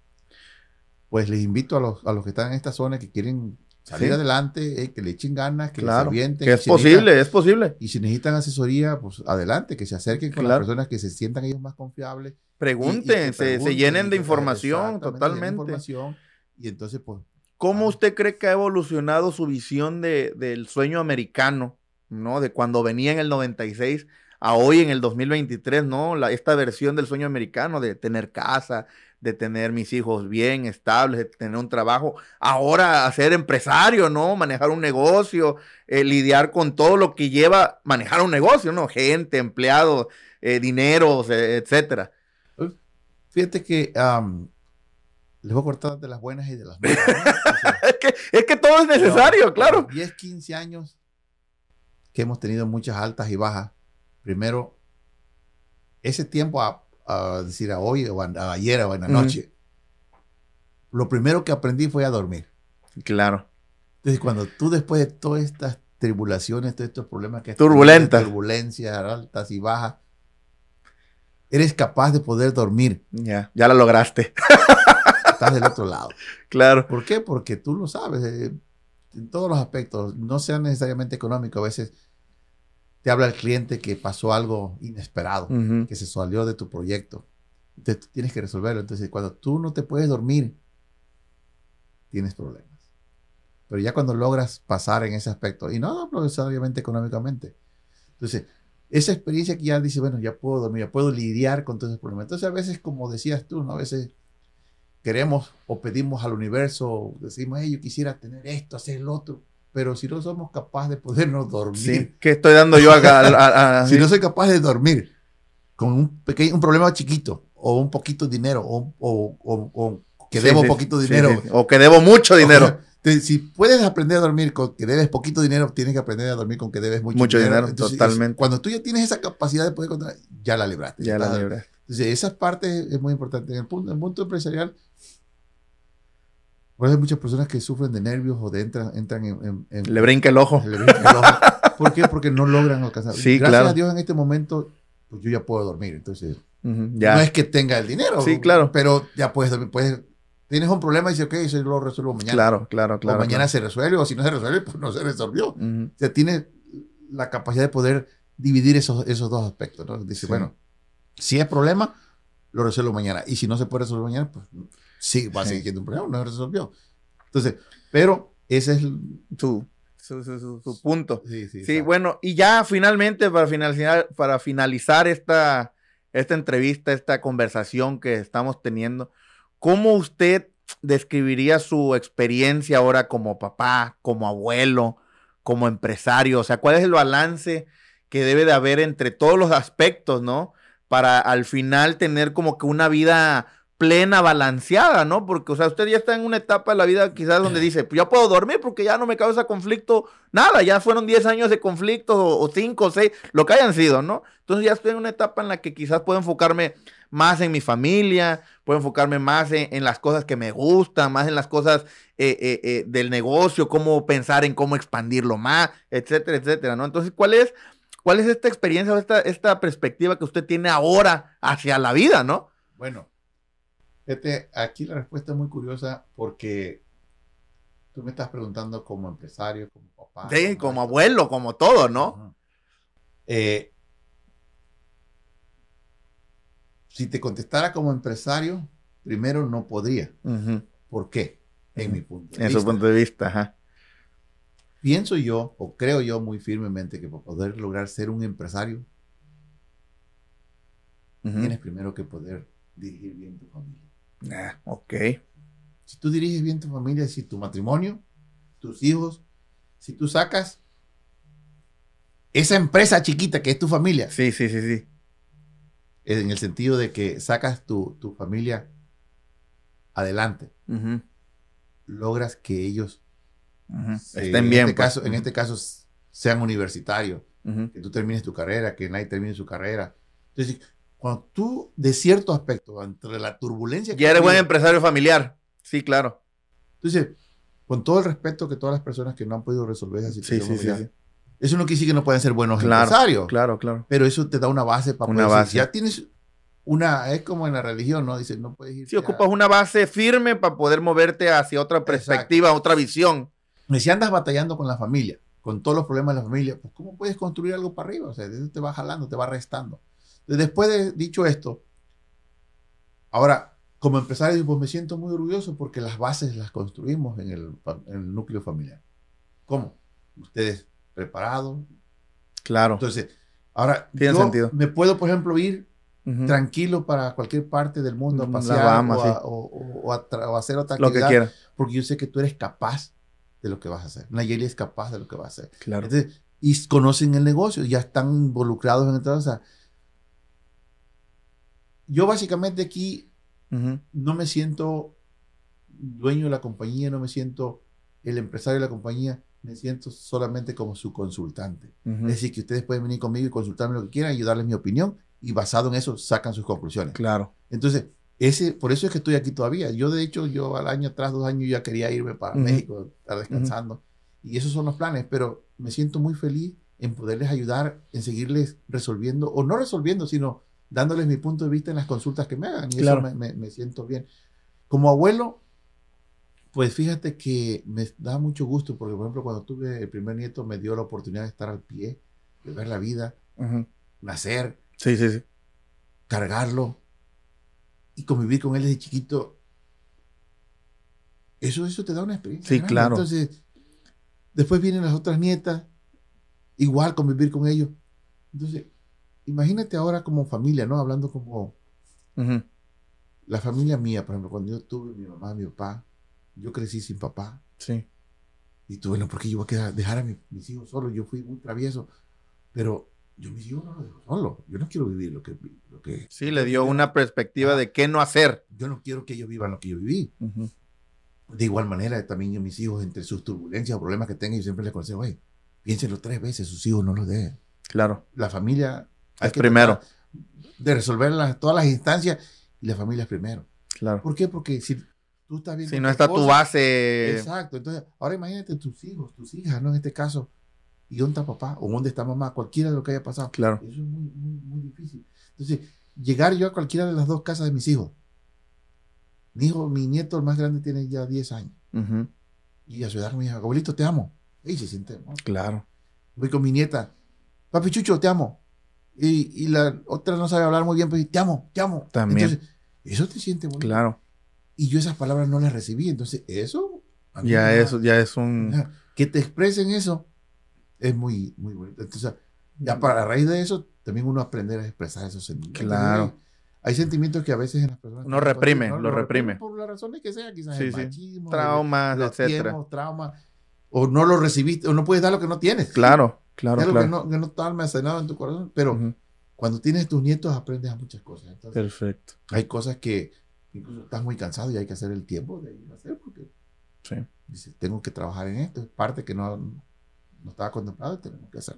pues les invito a los, a los que están en esta zona que quieren salir Sí. adelante, eh, que le echen ganas, que Claro. avienten. Que es necesitan- posible, es posible. Y si necesitan asesoría, pues adelante, que se acerquen con Claro. las personas que se sientan ellos más confiables. y- y que Pregunten, se, se pregunten llenen y de que- información totalmente. información, y entonces, pues, ¿Cómo Ah. usted cree que ha evolucionado su visión de, del sueño americano, ¿no? De cuando venía en el 96 a hoy en el 2023, ¿no? La, esta versión del sueño americano de tener casa, de tener mis hijos bien estables, de tener un trabajo. Ahora a ser empresario, ¿no? Manejar un negocio, eh, lidiar con todo lo que lleva manejar un negocio, ¿no? Gente, empleados, eh, dineros, eh, etcétera. fíjate que am, les voy a cortar de las buenas y de las malas. ¿no? O sea, Es que, es que todo es necesario, Pero, claro. los 10, 15 años que hemos tenido muchas altas y bajas. Primero, ese tiempo a, a decir a hoy o a, a ayer o en la noche, lo primero que aprendí fue a dormir. Claro. Entonces, cuando tú después de todas estas tribulaciones, todos estos problemas que Turbulentas. turbulencias altas y bajas, eres capaz de poder dormir. Ya, ya la lograste. Estás del otro lado. Claro. ¿Por qué? Porque tú lo sabes, eh, en todos los aspectos, no sea necesariamente económico, a veces te habla el cliente que pasó algo inesperado, que se salió de tu proyecto. Entonces tienes que resolverlo. Entonces cuando tú no te puedes dormir, tienes problemas. Pero ya cuando logras pasar en ese aspecto, y no necesariamente económicamente, entonces esa experiencia que ya dice, bueno, ya puedo dormir, ya puedo lidiar con todos esos problemas. Entonces a veces, como decías tú, ¿no? a veces queremos o pedimos al universo, decimos, hey, yo quisiera tener esto, hacer el otro, pero si no somos capaces de podernos dormir, Sí. ¿Qué estoy dando yo acá? A- a- a- si no soy capaz de dormir con un pequeño un problema chiquito o un poquito de dinero o, o- o- o que debo sí, poquito sí, dinero. sí. O que debo mucho dinero. Si puedes aprender a dormir con que debes poquito dinero, tienes que aprender a dormir con que debes mucho, Mucho dinero, Entonces, es- totalmente. cuando tú ya tienes esa capacidad de poder controlar, ya la libraste. Ya la Estás- libré. Entonces, esa parte es muy importante. En el punto, en el punto empresarial, por eso hay muchas personas que sufren de nervios o de entran, entran en, en- en- Le brinca el ojo. le brinca el ojo. ¿Por qué? Porque no logran alcanzar. Sí, Gracias claro. a Dios en este momento, pues yo ya puedo dormir. Entonces, Ya. no es que tenga el dinero. Sí, claro. Pero ya puedes dormir. Puedes, tienes un problema y dices, ok, eso lo resuelvo mañana. Claro, claro, o claro. mañana se resuelve, o si no se resuelve, pues no se resolvió. O sea, tienes la capacidad de poder dividir esos, esos dos aspectos. ¿no? Dice, Sí. bueno, si es problema, lo resuelvo mañana. Y si no se puede resolver mañana, pues sí, va a seguir siendo un problema, no se resolvió. Entonces, pero ese es el... Su, su, su- su- punto. Sí, sí, Sí, bueno, y ya finalmente para finalizar, para finalizar esta, esta entrevista, esta conversación que estamos teniendo, ¿cómo usted describiría su experiencia ahora como papá, como abuelo, como empresario? O sea, ¿cuál es el balance que debe de haber entre todos los aspectos, ¿no? Para al final tener como que una vida plena, balanceada, ¿no? Porque, o sea, usted ya está en una etapa de la vida quizás donde dice, pues ya puedo dormir porque ya no me causa conflicto nada, ya fueron 10 años de conflictos o 5 o 6, lo que hayan sido, ¿no? Entonces ya estoy en una etapa en la que quizás puedo enfocarme más en mi familia, puedo enfocarme más en, en las cosas que me gustan, más en las cosas eh, eh, eh, del negocio, cómo pensar en cómo expandirlo más, etcétera, etcétera, ¿no? Entonces, ¿cuál es, cuál es esta experiencia o esta, esta perspectiva que usted tiene ahora hacia la vida, ¿no? Bueno, fíjate, aquí la respuesta es muy curiosa porque tú me estás preguntando como empresario, como papá. Sí, como abuelo, como todo, ¿no? Eh, si te contestara como empresario, primero no podría. ¿Por qué? En mi punto de En su vista. punto de vista, ajá. Pienso yo, o creo yo muy firmemente, que para poder lograr ser un empresario, tienes primero que poder dirigir bien tu familia. Ah, ok. Si tú diriges bien tu familia, si tu matrimonio, tus hijos, si tú sacas esa empresa chiquita que es tu familia, Sí, sí, sí, sí. en el sentido de que sacas tu, tu familia adelante, logras que ellos se- Estén en bien. este pues. caso, en este caso sean universitarios, que tú termines tu carrera, que nadie termine su carrera. Entonces, cuando tú, de cierto aspecto, entre la turbulencia Ya eres buen empresario familiar. Sí, claro. Entonces, con todo el respeto que todas las personas que no han podido resolver esa situación sí, sí, familiar, sí. eso no quiere decir que no puedan ser buenos Claro, empresarios, Claro, claro. pero eso te da una base para Una poder decir, base. ya tienes una, es como en la religión, ¿no? Dice, no puedes ir. Si ocupas una base firme para poder moverte hacia otra perspectiva, otra visión. Me si andas batallando con la familia, con todos los problemas de la familia, pues ¿cómo puedes construir algo para arriba? O sea, eso te va jalando, te va restando. Después de dicho esto, ahora, como empresario, pues me siento muy orgulloso porque las bases las construimos en el, en el núcleo familiar. ¿Cómo? Ustedes preparados. Claro. Entonces, ahora Tiene yo sentido. me puedo, por ejemplo, ir tranquilo para cualquier parte del mundo a pasear o, sí. a, o- o- o a tra- o a hacer otra Lo que actividad, quiera. porque yo sé que tú eres capaz de lo que vas a hacer. Nayeli es capaz de lo que va a hacer. Claro. Entonces, y conocen el negocio, ya están involucrados en el trabajo. O sea, yo básicamente aquí no me siento dueño de la compañía, no me siento el empresario de la compañía, me siento solamente como su consultante. Ujú. Es decir, que ustedes pueden venir conmigo y consultarme lo que quieran y darles mi opinión y basado en eso sacan sus conclusiones. Claro. Entonces, ese, por eso es que estoy aquí todavía. Yo, de hecho, yo al año atrás, dos años, ya quería irme para. México, estar descansando. Y esos son los planes, pero me siento muy feliz en poderles ayudar, en seguirles resolviendo, o no resolviendo, sino dándoles mi punto de vista en las consultas que me hagan. Y Claro. eso me, me- me siento bien. Como abuelo, pues fíjate que me da mucho gusto, porque por ejemplo, cuando tuve el primer nieto, me dio la oportunidad de estar al pie, de ver la vida, nacer, Sí, sí, sí. cargarlo y convivir con él desde chiquito, eso, eso te da una experiencia. Sí, grande. claro. Entonces, después vienen las otras nietas, igual convivir con ellos. Entonces, imagínate ahora como familia, ¿no? Hablando como la familia mía, por ejemplo, cuando yo tuve mi mamá, mi papá, yo crecí sin papá. Sí. Y tú, bueno, ¿por qué yo voy a quedar- dejar a mi- mis hijos solos? Yo fui muy travieso, pero yo mis hijos no los dejo solos. Yo no quiero vivir lo que... Lo que Sí, le dio una perspectiva de qué no hacer. Yo no quiero que ellos vivan lo que yo viví. De igual manera, también yo, mis hijos, entre sus turbulencias o problemas que tengan, yo siempre les aconsejo, oye, piénsenlo tres veces, sus hijos no los dejen. Claro. La familia hay Es que primero. de resolver las- todas las instancias y la familia es primero. Claro. ¿Por qué? Porque si tú estás bien Si no está tu base. Exacto. Entonces, ahora imagínate tus hijos, tus hijas, ¿no? En este caso, ¿y dónde está papá? ¿O dónde está mamá? Cualquiera de lo que haya pasado. Claro. Eso es muy, muy, muy difícil. Entonces, llegar yo a cualquiera de las dos casas de mis hijos. Mi hijo, mi nieto, el más grande, tiene ya 10 años. Ujú. Y a su edad me dijo, abuelito, te amo. Y se siente, ¿no? Claro. Voy con mi nieta, papi Chucho, te amo. Y, y la otra no sabe hablar muy bien, pero dice, te amo, te amo. También. Entonces, eso te siente bonito. Claro. Y yo esas palabras no las recibí. Entonces, eso. Ya eso, ya es un. Que te expresen eso es muy, muy bonito. Entonces, ya para a raíz de eso, también uno aprender a expresar esos sentimientos. Claro. Hay sentimientos que a veces en las personas. Uno reprime, lo reprime. Por las razones que sea, quizás Sí, el sí. machismo, Traumas, los etcétera. traumas, o no lo recibiste, o no puedes dar lo que no tienes. Claro, claro, claro. que no, que no está almacenado en tu corazón. Pero Ujú. cuando tienes tus nietos, aprendes a muchas cosas. Entonces, Perfecto. hay cosas que incluso estás muy cansado y hay que hacer el tiempo de ir a hacer porque Sí. dices, tengo que trabajar en esto, es parte que no, no estaba contemplado y tenemos que hacer.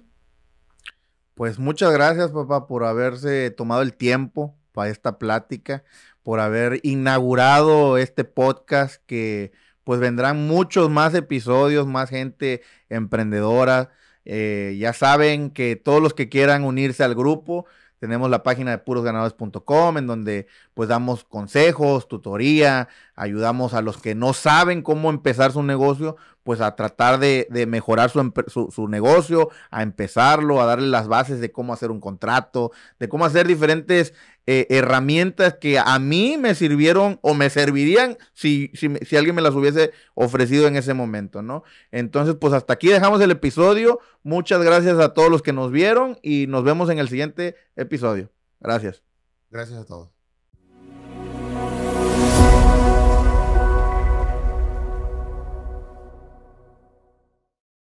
Pues muchas gracias, papá, por haberse tomado el tiempo para esta plática, por haber inaugurado este podcast que pues vendrán muchos más episodios, más gente emprendedora. Eh, ya saben que todos los que quieran unirse al grupo, tenemos la página de purosganadores.com en donde pues damos consejos, tutoría, ayudamos a los que no saben cómo empezar su negocio, pues a tratar de, mejorar su, su- negocio, a empezarlo, a darle las bases de cómo hacer un contrato, de cómo hacer diferentes eh, herramientas que a mí me sirvieron o me servirían si, si, si alguien me las hubiese ofrecido en ese momento, ¿no? Entonces, pues hasta aquí dejamos el episodio. Muchas gracias a todos los que nos vieron y nos vemos en el siguiente episodio. Gracias. Gracias a todos.